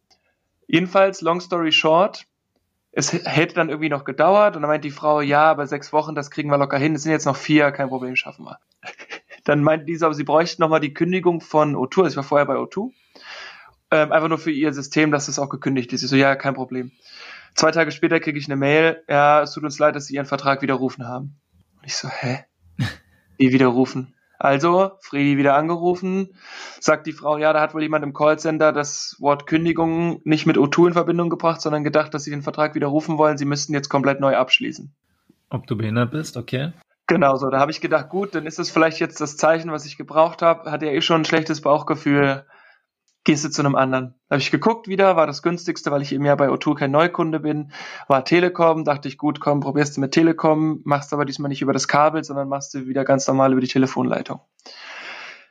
Jedenfalls, long story short, es hätte dann irgendwie noch gedauert und dann meint die Frau, ja, aber sechs Wochen, das kriegen wir locker hin. Es sind jetzt noch vier, kein Problem, schaffen wir. Dann meinte diese, aber sie bräuchten nochmal die Kündigung von O2, also ich war vorher bei O2, ähm, einfach nur für ihr System, dass es auch gekündigt ist. Ich so, ja, kein Problem. Zwei Tage später kriege ich eine Mail, ja, es tut uns leid, dass sie ihren Vertrag widerrufen haben. Und ich so, hä? Wie widerrufen? Also, Fredi wieder angerufen, sagt die Frau, ja, da hat wohl jemand im Callcenter das Wort Kündigung nicht mit O2 in Verbindung gebracht, sondern gedacht, dass sie den Vertrag widerrufen wollen, sie müssten jetzt komplett neu abschließen. Ob du behindert bist, okay. Genau so, da habe ich gedacht, gut, dann ist es vielleicht jetzt das Zeichen, was ich gebraucht habe. Hatte ja eh schon ein schlechtes Bauchgefühl gehst du zu einem anderen. Habe ich geguckt wieder, war das günstigste, weil ich eben ja bei O2 kein Neukunde bin, war Telekom, dachte ich, gut, komm, probierst du mit Telekom, machst aber diesmal nicht über das Kabel, sondern machst du wieder ganz normal über die Telefonleitung.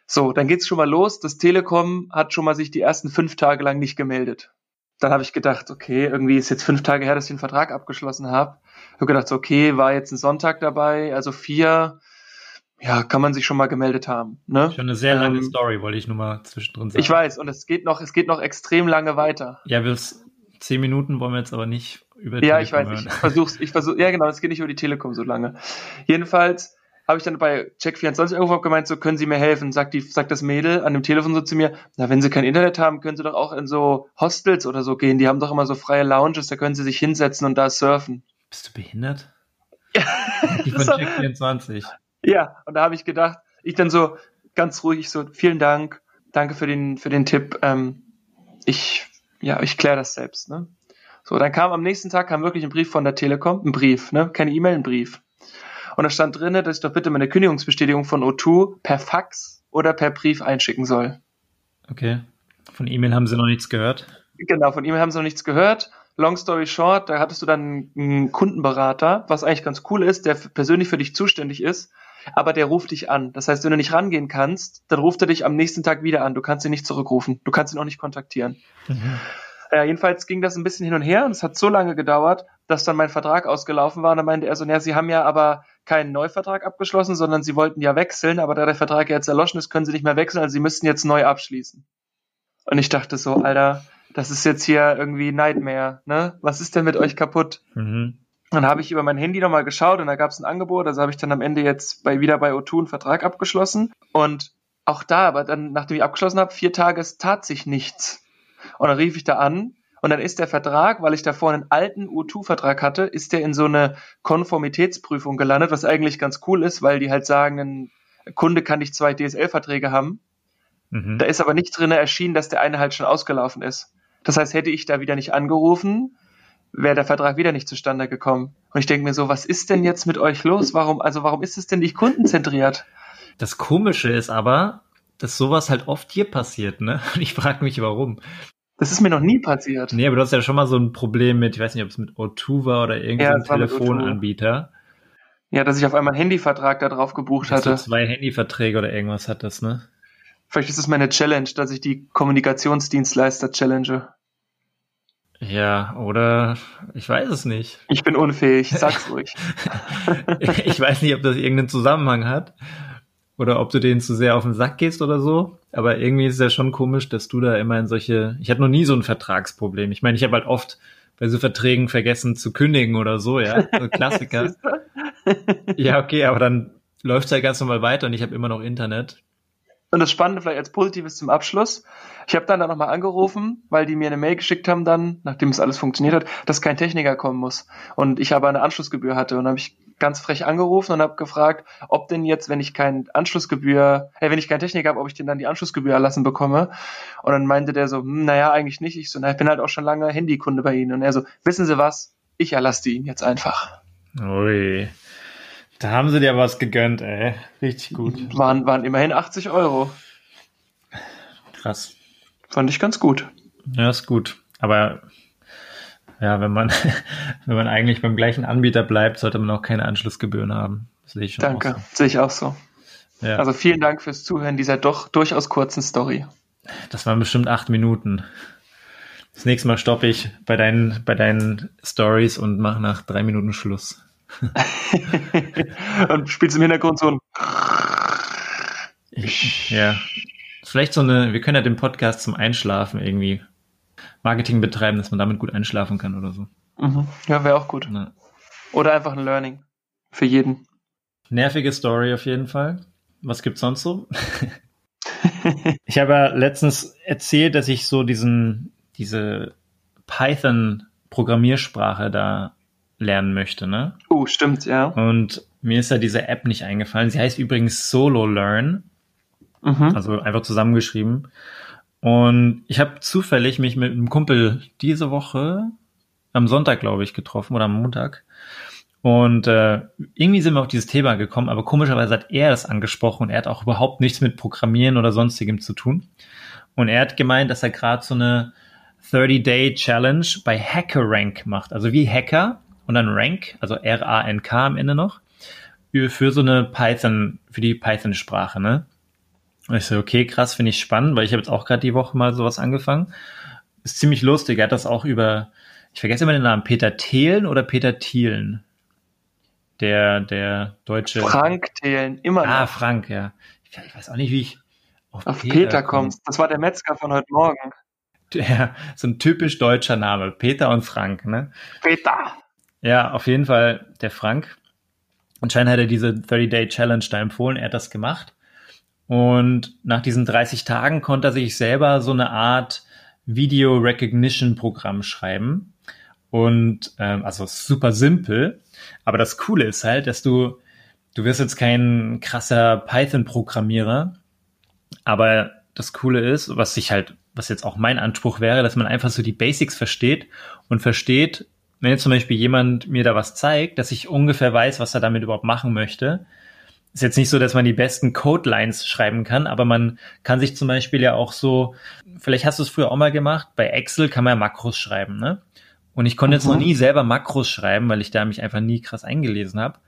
So, dann geht's schon mal los. Das Telekom hat schon mal sich die ersten fünf Tage lang nicht gemeldet. Dann habe ich gedacht, okay, irgendwie ist jetzt fünf Tage her, dass ich den Vertrag abgeschlossen habe. Habe gedacht, okay, war jetzt ein Sonntag dabei, also vier, ja, kann man sich schon mal gemeldet haben. Ne? Schon eine sehr lange ähm, Story, wollte ich nur mal zwischendrin sagen. Ich weiß, und es geht noch, es geht noch extrem lange weiter. Ja, bis zehn Minuten wollen wir jetzt aber nicht über die Ja, Telekom ich weiß, hören. ich versuch's, ich versuch, ja genau, es geht nicht über die Telekom so lange. Jedenfalls habe ich dann bei Check24 irgendwo gemeint, so können Sie mir helfen? Sagt die, sagt das Mädel an dem Telefon so zu mir, na, wenn Sie kein Internet haben, können Sie doch auch in so Hostels oder so gehen. Die haben doch immer so freie Lounges, da können Sie sich hinsetzen und da surfen. Bist du behindert? Ja, Die von so, Check24. Ja. und da habe ich gedacht, ich dann so ganz ruhig so, vielen Dank, danke für den, für den Tipp. Ähm, ich, ja, ich kläre das selbst, ne? So, dann kam am nächsten Tag kam wirklich ein Brief von der Telekom, ein Brief, ne? Keine E-Mail, ein Brief. Und da stand drinne, dass ich doch bitte meine Kündigungsbestätigung von O2 per Fax oder per Brief einschicken soll. Okay. Von E-Mail haben sie noch nichts gehört. Genau, von ihm haben sie noch nichts gehört. Long story short, da hattest du dann einen Kundenberater, was eigentlich ganz cool ist, der persönlich für dich zuständig ist, aber der ruft dich an. Das heißt, wenn du nicht rangehen kannst, dann ruft er dich am nächsten Tag wieder an. Du kannst ihn nicht zurückrufen. Du kannst ihn auch nicht kontaktieren. Mhm. Ja, jedenfalls ging das ein bisschen hin und her und es hat so lange gedauert, dass dann mein Vertrag ausgelaufen war. Und dann meinte er so, ja, Sie haben ja aber keinen Neuvertrag abgeschlossen, sondern Sie wollten ja wechseln, aber da der Vertrag jetzt erloschen ist, können Sie nicht mehr wechseln, also Sie müssten jetzt neu abschließen. Und ich dachte so, Alter, das ist jetzt hier irgendwie Nightmare, ne? Was ist denn mit euch kaputt? Mhm. Dann habe ich über mein Handy nochmal geschaut und da gab es ein Angebot, also habe ich dann am Ende jetzt bei wieder bei O2 einen Vertrag abgeschlossen. Und auch da, aber dann, nachdem ich abgeschlossen habe, vier Tage, es tat sich nichts. Und dann rief ich da an und dann ist der Vertrag, weil ich davor einen alten U2-Vertrag hatte, ist der in so eine Konformitätsprüfung gelandet, was eigentlich ganz cool ist, weil die halt sagen, ein Kunde kann nicht zwei DSL-Verträge haben. Mhm. Da ist aber nicht drin erschienen, dass der eine halt schon ausgelaufen ist. Das heißt, hätte ich da wieder nicht angerufen, wäre der Vertrag wieder nicht zustande gekommen. Und ich denke mir so, was ist denn jetzt mit euch los? Warum, also warum ist es denn nicht kundenzentriert? Das Komische ist aber, dass sowas halt oft hier passiert, ne? Und ich frage mich, warum. Das ist mir noch nie passiert. Nee, aber du hast ja schon mal so ein Problem mit, ich weiß nicht, ob es mit O2 war oder Ja, irgendeinem O2. Telefonanbieter. Ja, dass ich auf einmal einen Handyvertrag da drauf gebucht Dass du hatte. zwei Handyverträge oder irgendwas hattest, ne? Vielleicht ist es meine Challenge, dass ich die Kommunikationsdienstleister challenge. Ja, oder ich weiß es nicht. Ich bin unfähig, sag's ruhig. ich weiß nicht, ob das irgendeinen Zusammenhang hat oder ob du denen zu sehr auf den Sack gehst oder so. Aber irgendwie ist es ja schon komisch, dass du da immer in solche. Ich hatte noch nie so ein Vertragsproblem. Ich meine, ich habe halt oft bei so Verträgen vergessen zu kündigen oder so, ja. So Klassiker. ja, okay, aber dann läuft's halt ganz normal weiter und ich habe immer noch Internet. Und das Spannende vielleicht als Positives zum Abschluss. Ich habe dann da nochmal angerufen, weil die mir eine Mail geschickt haben dann, nachdem es alles funktioniert hat, dass kein Techniker kommen muss. Und ich aber eine Anschlussgebühr hatte. Und habe ich ganz frech angerufen und habe gefragt, ob denn jetzt, wenn ich kein Anschlussgebühr, äh, wenn ich keinen Techniker habe, ob ich denn dann die Anschlussgebühr erlassen bekomme. Und dann meinte der so, hm, naja, eigentlich nicht. Ich so, na, ich bin halt auch schon lange Handykunde bei Ihnen. Und er so, wissen Sie was? Ich erlasse die Ihnen jetzt einfach. Ui. Da haben sie dir was gegönnt, ey. Richtig gut. Waren, waren immerhin 80 Euro. Krass. Fand ich ganz gut. Ja, ist gut. Aber ja, wenn man, wenn man eigentlich beim gleichen Anbieter bleibt, sollte man auch keine Anschlussgebühren haben. Das sehe ich schon Danke, auch sehe ich auch so. so. Ja, Also vielen Dank fürs Zuhören dieser doch durchaus kurzen Story. das waren bestimmt acht Minuten. Das nächste Mal stoppe ich bei deinen, bei deinen Stories und mache nach drei Minuten Schluss. Und spielst im Hintergrund so ein ja. Vielleicht so eine, wir können ja den Podcast zum Einschlafen irgendwie Marketing betreiben, dass man damit gut einschlafen kann oder so. Mhm. Ja, wäre auch gut. Ja. Oder einfach ein Learning. Für jeden. Nervige Story auf jeden Fall. Was gibt's sonst so? ich habe ja letztens erzählt, dass ich so diesen, diese Python-Programmiersprache da lernen möchte, ne? Oh, stimmt, ja. Und mir ist ja diese App nicht eingefallen. Sie heißt übrigens Solo Learn, Mhm. also einfach zusammengeschrieben. Und ich habe zufällig mich mit einem Kumpel diese Woche am Sonntag, glaube ich, getroffen oder am Montag. Und äh, irgendwie sind wir auf dieses Thema gekommen, aber komischerweise hat er das angesprochen und er hat auch überhaupt nichts mit Programmieren oder sonstigem zu tun. Und er hat gemeint, dass er gerade so eine 30-Day-Challenge bei HackerRank macht. Also wie Hacker und dann Rank, also R-A-N-K am Ende noch, für so eine Python, für die Python-Sprache, ne? Und ich so, okay, krass, finde ich spannend, weil ich habe jetzt auch gerade die Woche mal sowas angefangen. Ist ziemlich lustig. Er hat das auch über, ich vergesse immer den Namen, Peter Thelen oder Peter Thielen? Der, der deutsche. Frank Thelen, immer Ah, noch. Frank, ja. Ich, ich weiß auch nicht, wie ich Auf Peter, kommst. Das war der Metzger von heute Morgen. Ja, so ein typisch deutscher Name. Peter und Frank, ne? Peter. Ja, auf jeden Fall der Frank. Anscheinend hat er diese 30-Day-Challenge da empfohlen, er hat das gemacht. Und nach diesen 30 Tagen konnte er sich selber so eine Art Video Recognition Programm schreiben. Und ähm, also super simpel. Aber das Coole ist halt, dass du, du wirst jetzt kein krasser Python-Programmierer, aber das Coole ist, was ich halt, was jetzt auch mein Anspruch wäre, dass man einfach so die Basics versteht und versteht, wenn jetzt zum Beispiel jemand mir da was zeigt, dass ich ungefähr weiß, was er damit überhaupt machen möchte. Ist jetzt nicht so, dass man die besten Code-Lines schreiben kann, aber man kann sich zum Beispiel ja auch so, vielleicht hast du es früher auch mal gemacht, bei Excel kann man ja Makros schreiben, ne? Und ich konnte mhm. jetzt noch mhm. nie selber Makros schreiben, weil ich da mich einfach nie krass eingelesen habe.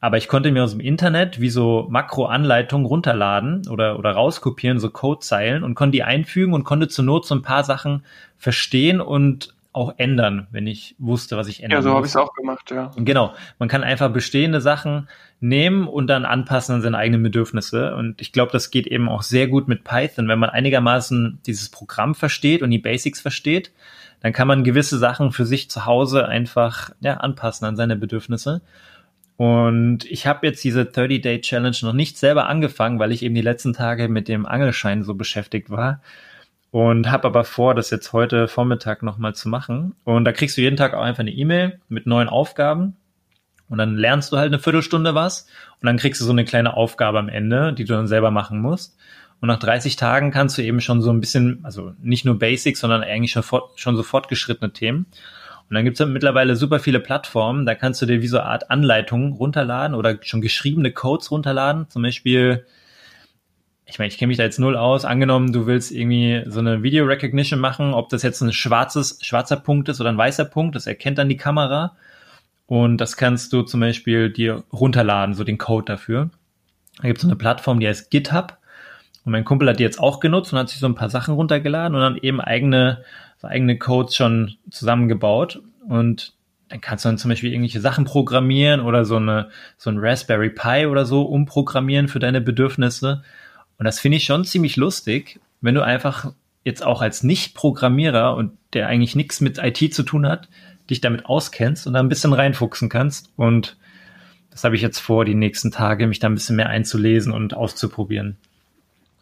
Aber ich konnte mir aus dem Internet wie so Makroanleitungen runterladen oder, oder rauskopieren, so Codezeilen und konnte die einfügen und konnte zur Not so ein paar Sachen verstehen und auch ändern, wenn ich wusste, was ich ändern Ja, so habe ich es auch gemacht, ja. Genau. Man kann einfach bestehende Sachen nehmen und dann anpassen an seine eigenen Bedürfnisse. Und ich glaube, das geht eben auch sehr gut mit Python. Wenn man einigermaßen dieses Programm versteht und die Basics versteht, dann kann man gewisse Sachen für sich zu Hause einfach ja, anpassen an seine Bedürfnisse. Und ich habe jetzt diese 30-Day-Challenge noch nicht selber angefangen, weil ich eben die letzten Tage mit dem Angelschein so beschäftigt war. Und habe aber vor, das jetzt heute Vormittag nochmal zu machen. Und da kriegst du jeden Tag auch einfach eine E-Mail mit neuen Aufgaben. Und dann lernst du halt eine Viertelstunde was. Und dann kriegst du so eine kleine Aufgabe am Ende, die du dann selber machen musst. Und nach 30 Tagen kannst du eben schon so ein bisschen, also nicht nur Basics, sondern eigentlich schon, fort, schon so fortgeschrittene Themen. Und dann gibt es mittlerweile super viele Plattformen, da kannst du dir wie so eine Art Anleitungen runterladen oder schon geschriebene Codes runterladen. Zum Beispiel, ich meine, ich kenne mich da jetzt null aus. Angenommen, du willst irgendwie so eine Video Recognition machen, ob das jetzt ein schwarzes, schwarzer Punkt ist oder ein weißer Punkt, das erkennt dann die Kamera. Und das kannst du zum Beispiel dir runterladen, so den Code dafür. Da gibt es so eine Plattform, die heißt GitHub. Und mein Kumpel hat die jetzt auch genutzt und hat sich so ein paar Sachen runtergeladen und dann eben eigene, so eigene Codes schon zusammengebaut. Und dann kannst du dann zum Beispiel irgendwelche Sachen programmieren oder so eine, so ein Raspberry Pi oder so umprogrammieren für deine Bedürfnisse. Und das finde ich schon ziemlich lustig, wenn du einfach jetzt auch als Nicht-Programmierer und der eigentlich nichts mit IT zu tun hat, dich damit auskennst und da ein bisschen reinfuchsen kannst. Und das habe ich jetzt vor, die nächsten Tage mich da ein bisschen mehr einzulesen und auszuprobieren.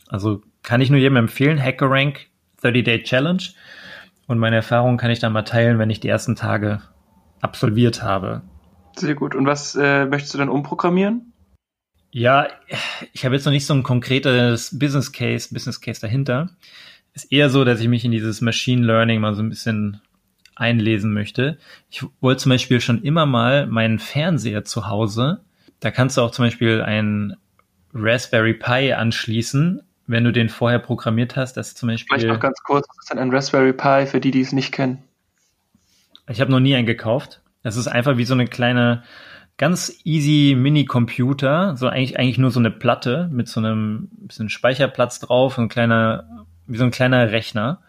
Also kann ich nur jedem empfehlen, HackerRank 30-Day Challenge. Und meine Erfahrungen kann ich dann mal teilen, wenn ich die ersten Tage absolviert habe. Sehr gut. Und was äh, möchtest du dann umprogrammieren? Ja, ich habe jetzt noch nicht so ein konkretes Business Case, Business Case dahinter. Ist eher so, dass ich mich in dieses Machine Learning mal so ein bisschen einlesen möchte. Ich wollte zum Beispiel schon immer mal meinen Fernseher zu Hause. Da kannst du auch zum Beispiel ein Raspberry Pi anschließen wenn du den vorher programmiert hast, dass zum Beispiel. Vielleicht noch ganz kurz, was ist denn ein Raspberry Pi für die, die es nicht kennen? Ich habe noch nie einen gekauft. Das ist einfach wie so eine kleine, ganz easy Mini-Computer, so eigentlich, eigentlich nur so eine Platte mit so einem bisschen Speicherplatz drauf, ein kleiner, wie so ein kleiner Rechner.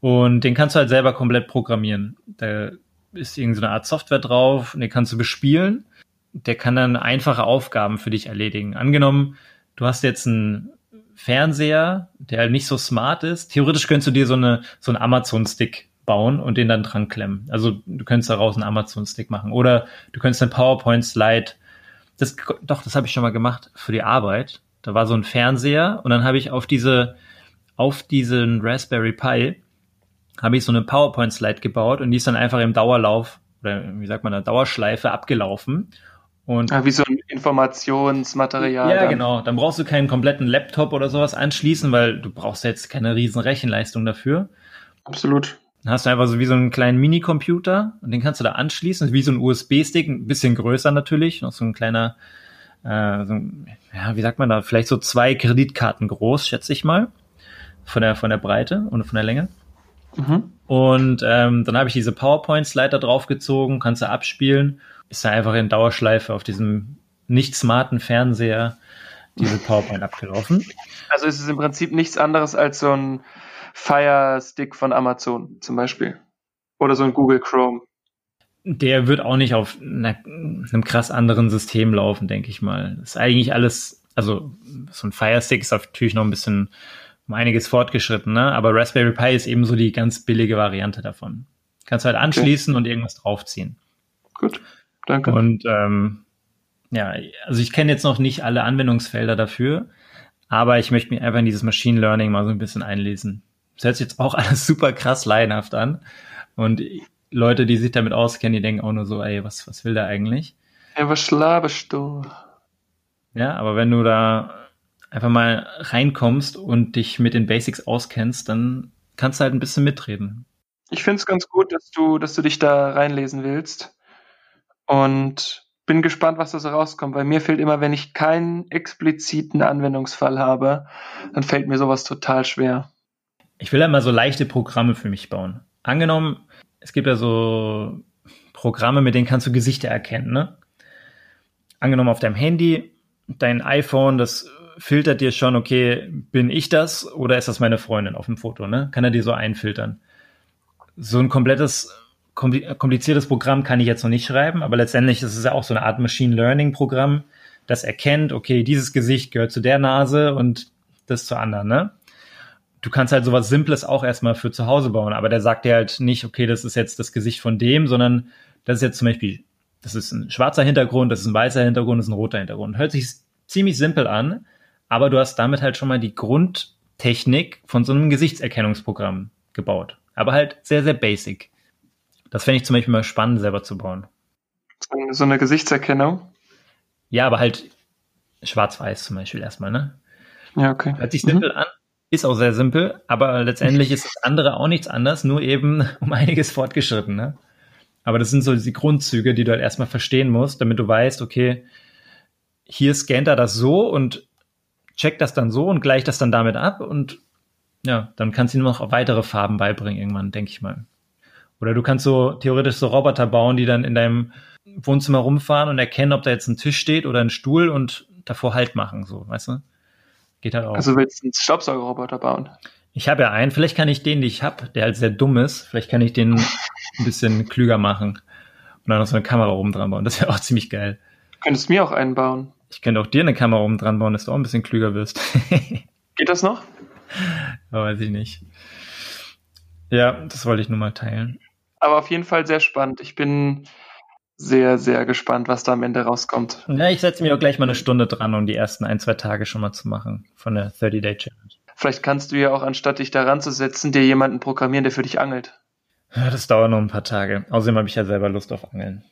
Und den kannst du halt selber komplett programmieren. Da ist irgendeine Art Software drauf, und den kannst du bespielen. Der kann dann einfache Aufgaben für dich erledigen. Angenommen, du hast jetzt ein Fernseher, der halt nicht so smart ist. Theoretisch könntest du dir so eine so einen Amazon-Stick bauen und den dann dran klemmen. Also du könntest daraus einen Amazon-Stick machen. Oder du könntest einen PowerPoint-Slide. Das, doch, das habe ich schon mal gemacht für die Arbeit. Da war so ein Fernseher und dann habe ich auf diese, auf diesen Raspberry Pi habe ich so eine PowerPoint-Slide gebaut und die ist dann einfach im Dauerlauf oder wie sagt man da, Dauerschleife abgelaufen. Und ah, wie so ein Informationsmaterial. Ja, dann. genau. Dann brauchst du keinen kompletten Laptop oder sowas anschließen, weil du brauchst jetzt keine riesen Rechenleistung dafür. Absolut. Dann hast du einfach so wie so einen kleinen Minicomputer und den kannst du da anschließen, wie so ein USB-Stick, ein bisschen größer natürlich, noch so ein kleiner, äh, so, ja, wie sagt man da, vielleicht so zwei Kreditkarten groß, schätze ich mal, von der von der Breite und von der Länge. Mhm. Und ähm, dann habe ich diese PowerPoint-Slider draufgezogen, kannst du abspielen ist da einfach in Dauerschleife auf diesem nicht smarten Fernseher diese PowerPoint abgelaufen. Also ist es im Prinzip nichts anderes als so ein Fire Stick von Amazon zum Beispiel. Oder so ein Google Chrome. Der wird auch nicht auf einer, einem krass anderen System laufen, denke ich mal. Das ist eigentlich alles, also so ein Fire Stick ist natürlich noch ein bisschen um einiges fortgeschritten, ne? aber Raspberry Pi ist eben so die ganz billige Variante davon. Kannst halt anschließen okay. und irgendwas draufziehen. Gut. Danke. Und ähm, ja, also ich kenne jetzt noch nicht alle Anwendungsfelder dafür, aber ich möchte mich einfach in dieses Machine Learning mal so ein bisschen einlesen. Das hört sich jetzt auch alles super krass laienhaft an. Und Leute, die sich damit auskennen, die denken auch nur so, ey, was, was will der eigentlich? Ja, was schlabest du? Ja, aber wenn du da einfach mal reinkommst und dich mit den Basics auskennst, dann kannst du halt ein bisschen mitreden. Ich finde es ganz gut, dass du, dass du dich da reinlesen willst. Und bin gespannt, was da so rauskommt. Bei mir fehlt immer, wenn ich keinen expliziten Anwendungsfall habe, dann fällt mir sowas total schwer. Ich will einmal so leichte Programme für mich bauen. Angenommen, es gibt ja so Programme, mit denen kannst du Gesichter erkennen, ne? Angenommen auf deinem Handy, dein iPhone, das filtert dir schon, okay, bin ich das oder ist das meine Freundin auf dem Foto, ne? Kann er dir so einfiltern. So ein komplettes kompliziertes Programm kann ich jetzt noch nicht schreiben, aber letztendlich ist es ja auch so eine Art Machine Learning Programm, das erkennt, okay, dieses Gesicht gehört zu der Nase und das zur anderen, ne? Du kannst halt sowas Simples auch erstmal für zu Hause bauen, aber der sagt dir halt nicht, okay, das ist jetzt das Gesicht von dem, sondern das ist jetzt zum Beispiel, das ist ein schwarzer Hintergrund, das ist ein weißer Hintergrund, das ist ein roter Hintergrund. Hört sich ziemlich simpel an, aber du hast damit halt schon mal die Grundtechnik von so einem Gesichtserkennungsprogramm gebaut. Aber halt sehr, sehr basic. Das fände ich zum Beispiel mal spannend, selber zu bauen. So eine Gesichtserkennung? Ja, aber halt schwarz-weiß zum Beispiel erstmal, ne? Ja, okay. Hört sich simpel mhm. an, ist auch sehr simpel, aber letztendlich ist das andere auch nichts anderes, nur eben um einiges fortgeschritten, ne? Aber das sind so die Grundzüge, die du halt erstmal verstehen musst, damit du weißt, okay, hier scannt er das so und checkt das dann so und gleicht das dann damit ab und ja, dann kannst du ihm noch weitere Farben beibringen irgendwann, denke ich mal. Oder du kannst so theoretisch so Roboter bauen, die dann in deinem Wohnzimmer rumfahren und erkennen, ob da jetzt ein Tisch steht oder ein Stuhl und davor Halt machen, so, weißt du? Geht halt auch. Also willst du einen Staubsaugerroboter bauen? Ich habe ja einen, vielleicht kann ich den, den ich habe, der halt sehr dumm ist, vielleicht kann ich den ein bisschen klüger machen und dann noch so eine Kamera oben dran bauen. Das wäre auch ziemlich geil. Du könntest mir auch einen bauen. Ich könnte auch dir eine Kamera oben dran bauen, dass du auch ein bisschen klüger wirst. Geht das noch? Ja, weiß ich nicht. Ja, das wollte ich nur mal teilen. Aber auf jeden Fall sehr spannend. Ich bin sehr, sehr gespannt, was da am Ende rauskommt. Ja, ich setze mir auch gleich mal eine Stunde dran, um die ersten ein, zwei Tage schon mal zu machen von der 30-Day-Challenge. Vielleicht kannst du ja auch, anstatt dich daran zu setzen, dir jemanden programmieren, der für dich angelt. Ja, das dauert noch ein paar Tage. Außerdem habe ich ja selber Lust auf Angeln.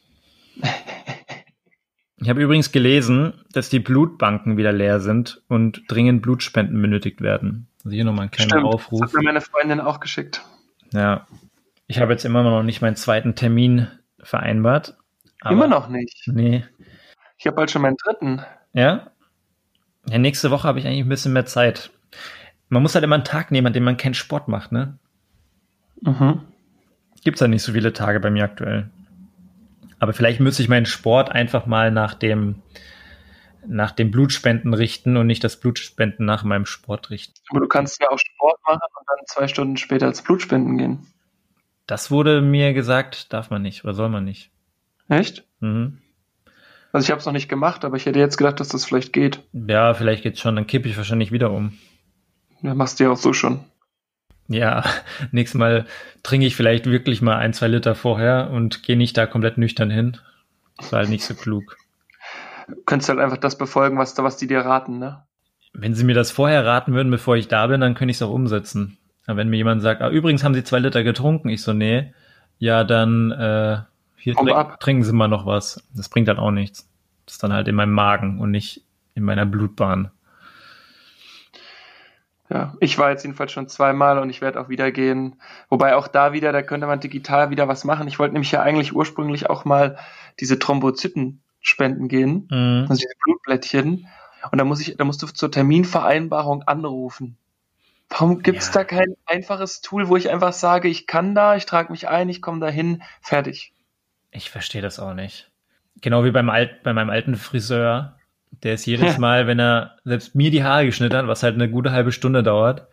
ich habe übrigens gelesen, dass die Blutbanken wieder leer sind und dringend Blutspenden benötigt werden. Also hier nochmal ein kleiner Stimmt, Aufruf. Das hat mir meine Freundin auch geschickt. Ja, ich habe jetzt immer noch nicht meinen zweiten Termin vereinbart. Immer noch nicht? Nee. Ich habe bald schon meinen dritten. Ja? Ja, nächste Woche habe ich eigentlich ein bisschen mehr Zeit. Man muss halt immer einen Tag nehmen, an dem man keinen Sport macht, ne? Mhm. Gibt's ja nicht so viele Tage bei mir aktuell. Aber vielleicht müsste ich meinen Sport einfach mal nach dem, nach dem Blutspenden richten und nicht das Blutspenden nach meinem Sport richten. Aber du kannst ja auch Sport machen und dann zwei Stunden später als Blutspenden gehen. Das wurde mir gesagt, darf man nicht oder soll man nicht. Echt? Mhm. Also ich habe es noch nicht gemacht, aber ich hätte jetzt gedacht, dass das vielleicht geht. Ja, vielleicht geht's schon, dann kippe ich wahrscheinlich wieder um. Ja, machst du ja auch so schon. Ja, nächstes Mal trinke ich vielleicht wirklich mal ein, zwei Liter vorher und gehe nicht da komplett nüchtern hin. Das war halt nicht so klug. Du könntest halt einfach das befolgen, was, was die dir raten, ne? Wenn sie mir das vorher raten würden, bevor ich da bin, dann könnte ich es auch umsetzen. Aber wenn mir jemand sagt, ah, übrigens haben sie zwei Liter getrunken, ich so, nee, ja, dann äh, hier trink, trinken sie mal noch was. Das bringt dann auch nichts. Das ist dann halt in meinem Magen und nicht in meiner Blutbahn. Ja, ich war jetzt jedenfalls schon zweimal und ich werde auch wieder gehen. Wobei auch da wieder, da könnte man digital wieder was machen. Ich wollte nämlich ja eigentlich ursprünglich auch mal diese Thrombozyten spenden gehen, mhm. also diese Blutblättchen. Und da muss ich, da musst du zur Terminvereinbarung anrufen. Warum gibt's ja. da kein einfaches Tool, wo ich einfach sage, ich kann da, ich trage mich ein, ich komme dahin, fertig? Ich verstehe das auch nicht. Genau wie beim Alt, bei meinem alten Friseur, der ist jedes Mal, wenn er selbst mir die Haare geschnitten hat, was halt eine gute halbe Stunde dauert,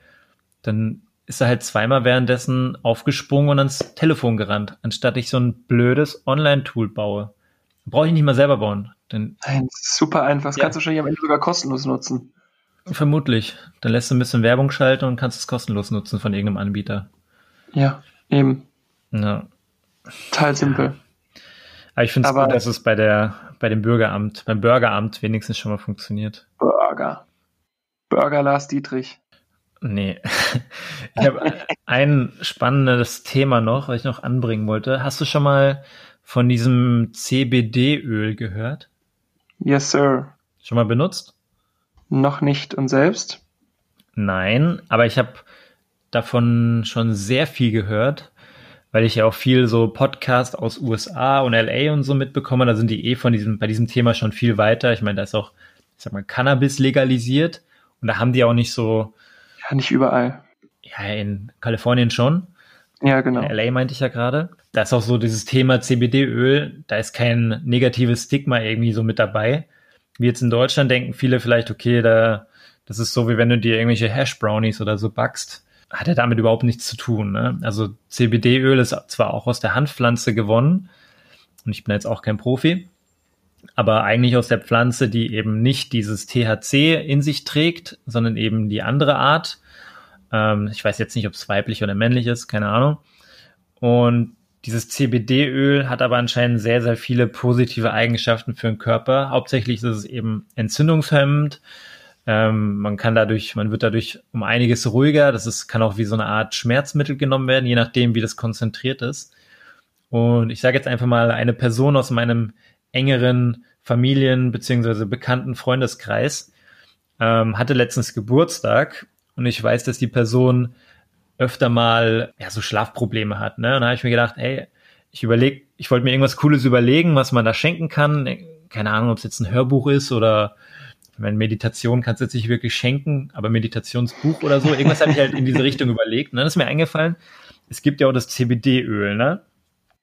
dann ist er halt zweimal währenddessen aufgesprungen und ans Telefon gerannt, anstatt ich so ein blödes Online-Tool baue. Brauche ich nicht mal selber bauen. Denn, Nein, super einfach. Das ja. kannst du schon am Ende sogar kostenlos nutzen. Vermutlich. Dann lässt du ein bisschen Werbung schalten und kannst es kostenlos nutzen von irgendeinem Anbieter. Ja, eben. Ja. Total simpel. Aber ich finde es gut, dass es bei der, bei dem Bürgeramt, beim Bürgeramt wenigstens schon mal funktioniert. Burger. Burger Lars Dietrich. Nee. Ich habe ein spannendes Thema noch, was ich noch anbringen wollte. Hast du schon mal von diesem CBD-Öl gehört? Yes, sir. Schon mal benutzt? Noch nicht. Und selbst? Nein, aber ich habe davon schon sehr viel gehört, weil ich ja auch viel so Podcast aus USA und LA und so mitbekomme. Da sind die eh von diesem, bei diesem Thema schon viel weiter. Ich meine, da ist auch, ich sag mal, Cannabis legalisiert und da haben die auch nicht so. Ja, nicht überall. Ja, in Kalifornien schon. Ja, genau. In LA meinte ich ja gerade. Da ist auch so dieses Thema CBD-Öl, da ist kein negatives Stigma irgendwie so mit dabei. Wie jetzt in Deutschland denken viele vielleicht, okay, da, das ist so, wie wenn du dir irgendwelche Hash-Brownies oder so backst hat er damit überhaupt nichts zu tun. Ne? Also CBD-Öl ist zwar auch aus der Hanfpflanze gewonnen und ich bin jetzt auch kein Profi, aber eigentlich aus der Pflanze, die eben nicht dieses THC in sich trägt, sondern eben die andere Art. Ähm, ich weiß jetzt nicht, ob es weiblich oder männlich ist, keine Ahnung. Und dieses CBD-Öl hat aber anscheinend sehr, sehr viele positive Eigenschaften für den Körper. Hauptsächlich ist es eben entzündungshemmend, ähm, man kann dadurch, man wird dadurch um einiges ruhiger. Das ist, kann auch wie so eine Art Schmerzmittel genommen werden, je nachdem, wie das konzentriert ist. Und ich sage jetzt einfach mal, eine Person aus meinem engeren Familien- beziehungsweise bekannten Freundeskreis ähm, hatte letztens Geburtstag und ich weiß, dass die Person öfter mal ja, so Schlafprobleme hat. Ne? Und da habe ich mir gedacht, ey, ich überlege, ich wollte mir irgendwas Cooles überlegen, was man da schenken kann. Keine Ahnung, ob es jetzt ein Hörbuch ist oder meine, Meditation kannst du jetzt nicht wirklich schenken, aber Meditationsbuch oder so, irgendwas habe ich halt in diese Richtung überlegt. Und dann ist mir eingefallen, es gibt ja auch das CBD-Öl, ne?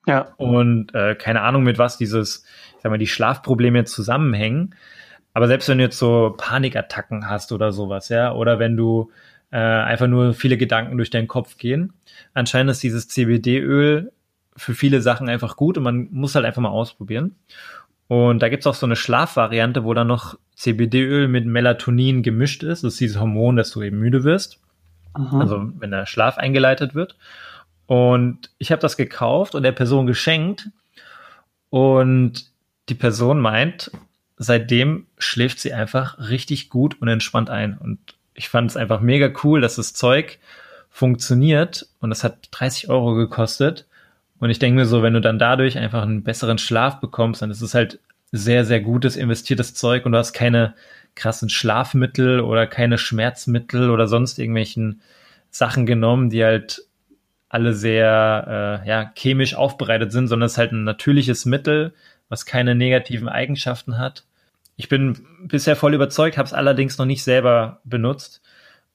Ja. Und äh, keine Ahnung, mit was dieses, ich sag mal, die Schlafprobleme zusammenhängen. Aber selbst wenn du jetzt so Panikattacken hast oder sowas, ja, oder wenn du äh, einfach nur viele Gedanken durch deinen Kopf gehen, anscheinend ist dieses CBD-Öl für viele Sachen einfach gut und man muss halt einfach mal ausprobieren. Und da gibt's auch so eine Schlafvariante, wo dann noch CBD-Öl mit Melatonin gemischt ist. Das ist dieses Hormon, dass du eben müde wirst. Mhm. Also wenn der Schlaf eingeleitet wird. Und ich habe das gekauft und der Person geschenkt. Und die Person meint, seitdem schläft sie einfach richtig gut und entspannt ein. Und ich fand es einfach mega cool, dass das Zeug funktioniert und es hat 30 Euro gekostet. Und ich denke mir so, wenn du dann dadurch einfach einen besseren Schlaf bekommst, dann ist es halt sehr, sehr gutes, investiertes Zeug und du hast keine krassen Schlafmittel oder keine Schmerzmittel oder sonst irgendwelchen Sachen genommen, die halt alle sehr äh, ja, chemisch aufbereitet sind, sondern es ist halt ein natürliches Mittel, was keine negativen Eigenschaften hat. Ich bin bisher voll überzeugt, habe es allerdings noch nicht selber benutzt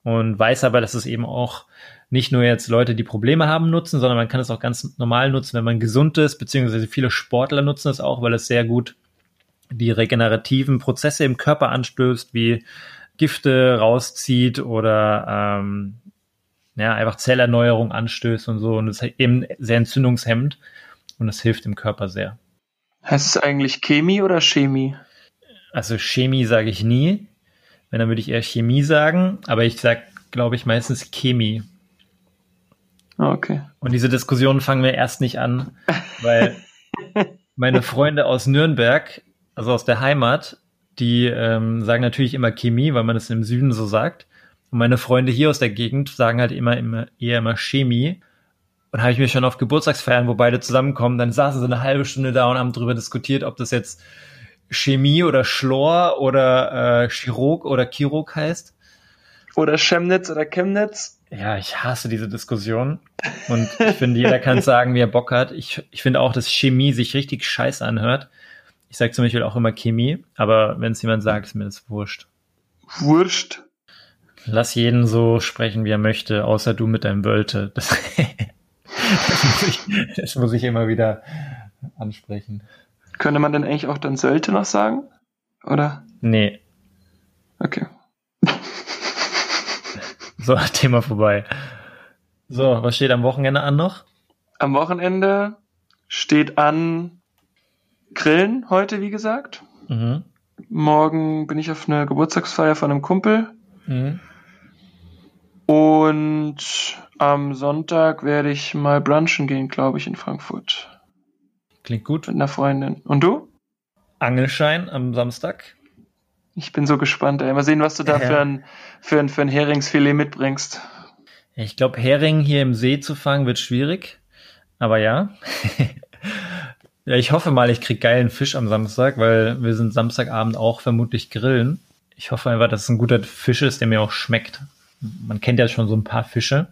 und weiß aber, dass es eben auch nicht nur jetzt Leute, die Probleme haben, nutzen, sondern man kann es auch ganz normal nutzen, wenn man gesund ist, beziehungsweise viele Sportler nutzen es auch, weil es sehr gut die regenerativen Prozesse im Körper anstößt, wie Gifte rauszieht oder ähm, ja, einfach Zellerneuerung anstößt und so. Und es ist eben sehr entzündungshemmend und es hilft dem Körper sehr. Heißt es eigentlich Chemie oder Chemie? Also Chemie sage ich nie. Wenn, dann würde ich eher Chemie sagen, aber ich sage, glaube ich, meistens Chemie. Ah, okay. Und diese Diskussionen fangen wir erst nicht an, weil meine Freunde aus Nürnberg, also aus der Heimat, die ähm, sagen natürlich immer Chemie, weil man es im Süden so sagt. Und meine Freunde hier aus der Gegend sagen halt immer, immer eher immer Chemie. Und habe ich mir schon auf Geburtstagsfeiern, wo beide zusammenkommen, dann saßen sie eine halbe Stunde da und haben darüber diskutiert, ob das jetzt Chemie oder Schlor oder äh, Chirurg oder Chirurg heißt. Oder Chemnitz oder Chemnitz. Ja, ich hasse diese Diskussion. Und ich finde, jeder kann sagen, wie er Bock hat. Ich, ich finde auch, dass Chemie sich richtig scheiße anhört. Ich sage zum Beispiel auch immer Chemie, aber wenn es jemand sagt, ist mir das wurscht. Wurscht. Lass jeden so sprechen, wie er möchte, außer du mit deinem Wölte. Das, das, muss, ich, das muss ich immer wieder ansprechen. Könnte man denn eigentlich auch dann Sölte noch sagen? Oder? Nee. Okay. So, Thema vorbei. So, was steht am Wochenende an noch? Am Wochenende steht an Grillen heute, wie gesagt. Mhm. Morgen bin ich auf einer Geburtstagsfeier von einem Kumpel. Mhm. Und am Sonntag werde ich mal brunchen gehen, glaube ich, in Frankfurt. Klingt gut. Mit einer Freundin. Und du? Angelschein am Samstag. Ich bin so gespannt, ey. Mal sehen, was du da ja. für, ein, für, ein, für ein Heringsfilet mitbringst. Ich glaube, Hering hier im See zu fangen wird schwierig. Aber ja. ja, ich hoffe mal, ich krieg geilen Fisch am Samstag, weil wir sind Samstagabend auch vermutlich grillen. Ich hoffe einfach, dass es ein guter Fisch ist, der mir auch schmeckt. Man kennt ja schon so ein paar Fische.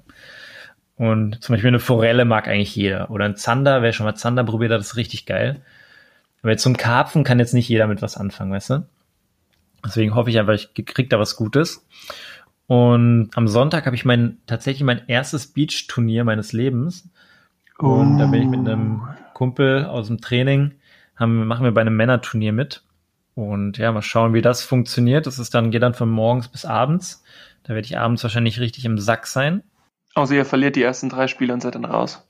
Und zum Beispiel eine Forelle mag eigentlich jeder. Oder ein Zander, wer schon mal Zander probiert hat, ist richtig geil. Aber jetzt zum Karpfen kann jetzt nicht jeder mit was anfangen, weißt du? Deswegen hoffe ich einfach, ich krieg da was Gutes. Und am Sonntag habe ich mein, tatsächlich mein erstes Beach-Turnier meines Lebens. Und oh. da bin ich mit einem Kumpel aus dem Training, haben, machen wir bei einem Männerturnier mit. Und ja, mal schauen, wie das funktioniert. Das ist dann, geht dann von morgens bis abends. Da werde ich abends wahrscheinlich richtig im Sack sein. Also ihr verliert die ersten drei Spiele und seid dann raus.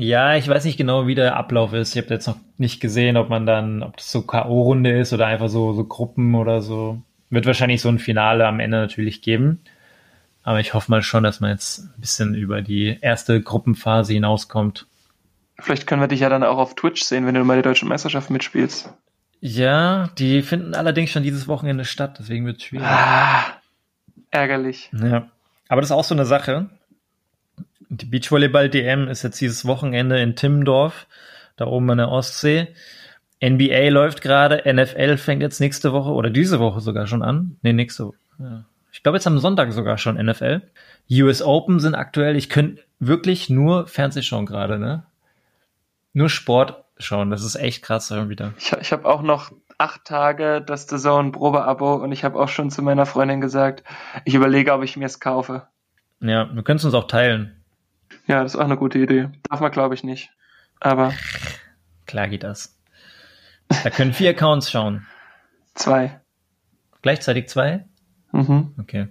Ja, ich weiß nicht genau, wie der Ablauf ist. Ich habe jetzt noch nicht gesehen, ob man dann, ob das so K.O.-Runde ist oder einfach so, so Gruppen oder so. Wird wahrscheinlich so ein Finale am Ende natürlich geben. Aber ich hoffe mal schon, dass man jetzt ein bisschen über die erste Gruppenphase hinauskommt. Vielleicht können wir dich ja dann auch auf Twitch sehen, wenn du mal die deutsche Meisterschaft mitspielst. Ja, die finden allerdings schon dieses Wochenende statt, deswegen wird es schwierig. Ah, ärgerlich. Ja. Aber das ist auch so eine Sache. Die Beachvolleyball-DM ist jetzt dieses Wochenende in Timmendorf, da oben an der Ostsee. NBA läuft gerade, NFL fängt jetzt nächste Woche oder diese Woche sogar schon an. Nee, nächste Woche. Ja. Ich glaube jetzt am Sonntag sogar schon NFL. US Open sind aktuell, ich könnte wirklich nur Fernseh schauen gerade, ne? Nur Sport schauen, das ist echt krass da. Ich, ich habe auch noch acht Tage das The Zone Probeabo und ich habe auch schon zu meiner Freundin gesagt, ich überlege, ob ich mir es kaufe. Ja, wir können es uns auch teilen. Ja, das ist auch eine gute Idee. Darf man, glaube ich, nicht. Aber. Klar geht das. Da können vier Accounts schauen. Zwei. Gleichzeitig zwei? Mhm. Okay.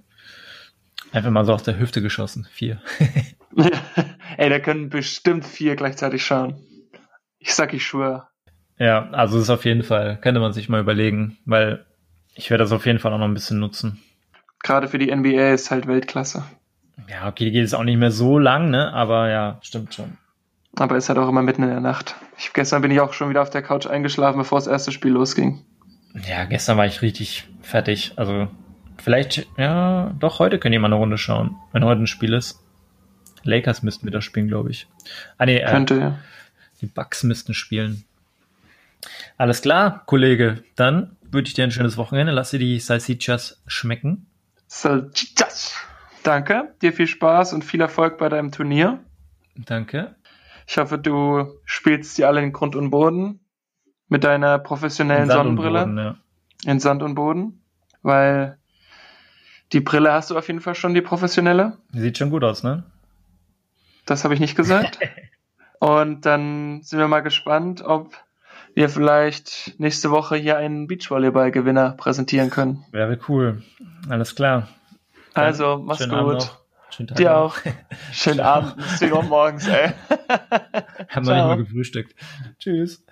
Einfach mal so aus der Hüfte geschossen. Vier. Ey, da können bestimmt vier gleichzeitig schauen. Ich sag, ich schwöre. Ja, also das ist auf jeden Fall, könnte man sich mal überlegen, weil ich werde das auf jeden Fall auch noch ein bisschen nutzen. Gerade für die NBA ist halt Weltklasse. Ja, okay, die geht jetzt auch nicht mehr so lang, ne? Aber ja, stimmt schon. Aber ist halt auch immer mitten in der Nacht. Ich, gestern bin ich auch schon wieder auf der Couch eingeschlafen, bevor das erste Spiel losging. Ja, gestern war ich richtig fertig. Also vielleicht, ja, doch, heute können die mal eine Runde schauen, wenn heute ein Spiel ist. Lakers müssten wieder spielen, glaube ich. Ah, nee, äh, Könnte, ja. Die Bucks müssten spielen. Alles klar, Kollege. Dann wünsche ich dir ein schönes Wochenende. Lass dir die Salsichas schmecken. Salsichas. Danke, dir viel Spaß und viel Erfolg bei deinem Turnier. Danke. Ich hoffe, du spielst sie alle in Grund und Boden mit deiner professionellen Sonnenbrille. Boden, ja. In Sand und Boden. Weil die Brille hast du auf jeden Fall schon, die professionelle. Sieht schon gut aus, ne? Das habe ich nicht gesagt. und dann sind wir mal gespannt, ob wir vielleicht nächste Woche hier einen Beachvolleyball-Gewinner präsentieren können. Wäre cool. Alles klar. Also, mach's Schönen gut. Schönen Tag Dir auch. Schönen Abend. 10 Uhr morgens, ey. Haben wir nicht mal gefrühstückt. Tschüss.